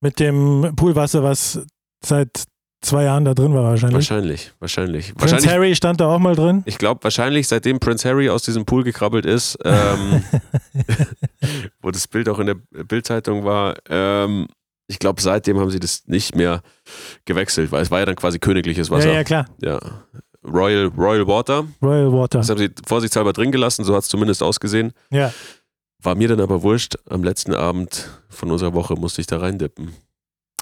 Mit dem Poolwasser, was seit zwei Jahren da drin war wahrscheinlich. Wahrscheinlich, wahrscheinlich. Prince wahrscheinlich Harry stand da auch mal drin. ich glaube, wahrscheinlich seitdem Prince Harry aus diesem Pool gekrabbelt ist, ähm, wo das Bild auch in der Bildzeitung war, ähm, ich glaube, seitdem haben sie das nicht mehr gewechselt, weil es war ja dann quasi königliches Wasser. Ja, ja, klar. Ja. Royal, Royal Water. Royal Water. Das haben sie vorsichtshalber drin gelassen, so hat es zumindest ausgesehen. Ja. War mir dann aber wurscht. Am letzten Abend von unserer Woche musste ich da reindippen.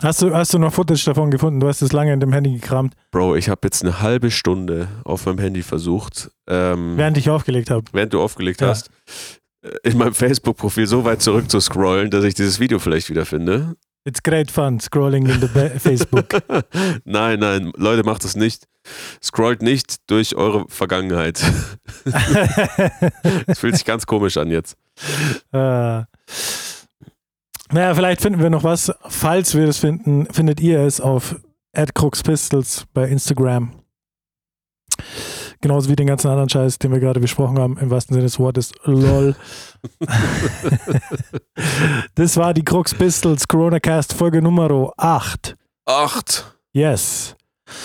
Hast du, hast du noch Footage davon gefunden? Du hast es lange in dem Handy gekramt, Bro, ich habe jetzt eine halbe Stunde auf meinem Handy versucht, ähm, während ich aufgelegt habe. während du aufgelegt Ja. hast, äh, in meinem Facebook-Profil so weit zurück zu scrollen, dass ich dieses Video vielleicht wieder finde. It's great fun scrolling in the Facebook. nein, nein, Leute, macht das nicht. Scrollt nicht durch eure Vergangenheit. das fühlt sich ganz komisch an jetzt. äh, naja, vielleicht finden wir noch was. Falls wir das finden, findet ihr es auf @cruxpistols bei Instagram. Genauso wie den ganzen anderen Scheiß, den wir gerade besprochen haben, im wahrsten Sinne des Wortes. LOL. das war die Crux Pistols Corona Cast Folge Nummer 8. Acht. Yes.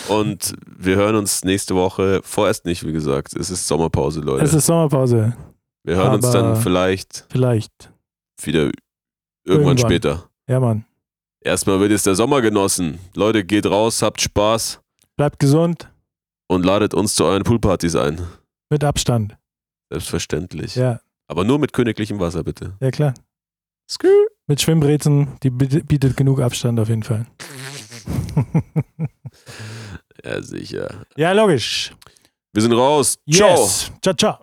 Und wir hören uns nächste Woche. Vorerst nicht, wie gesagt. Es ist Sommerpause, Leute. Es ist Sommerpause. wir hören uns aber- dann vielleicht Vielleicht. wieder Irgendwann, Irgendwann. später. Ja, Mann. Erstmal wird jetzt der Sommer genossen. Leute, geht raus, habt Spaß Bleibt gesund, und ladet uns zu euren Poolpartys ein. mit Abstand. Selbstverständlich. Ja, Aber nur mit königlichem Wasser, bitte. ja klar. Mit Schwimmbrezen, die biet- bietet genug Abstand auf jeden Fall. Ja, sicher. ja, logisch. Wir sind raus. Ciao. Yes. Ciao, ciao.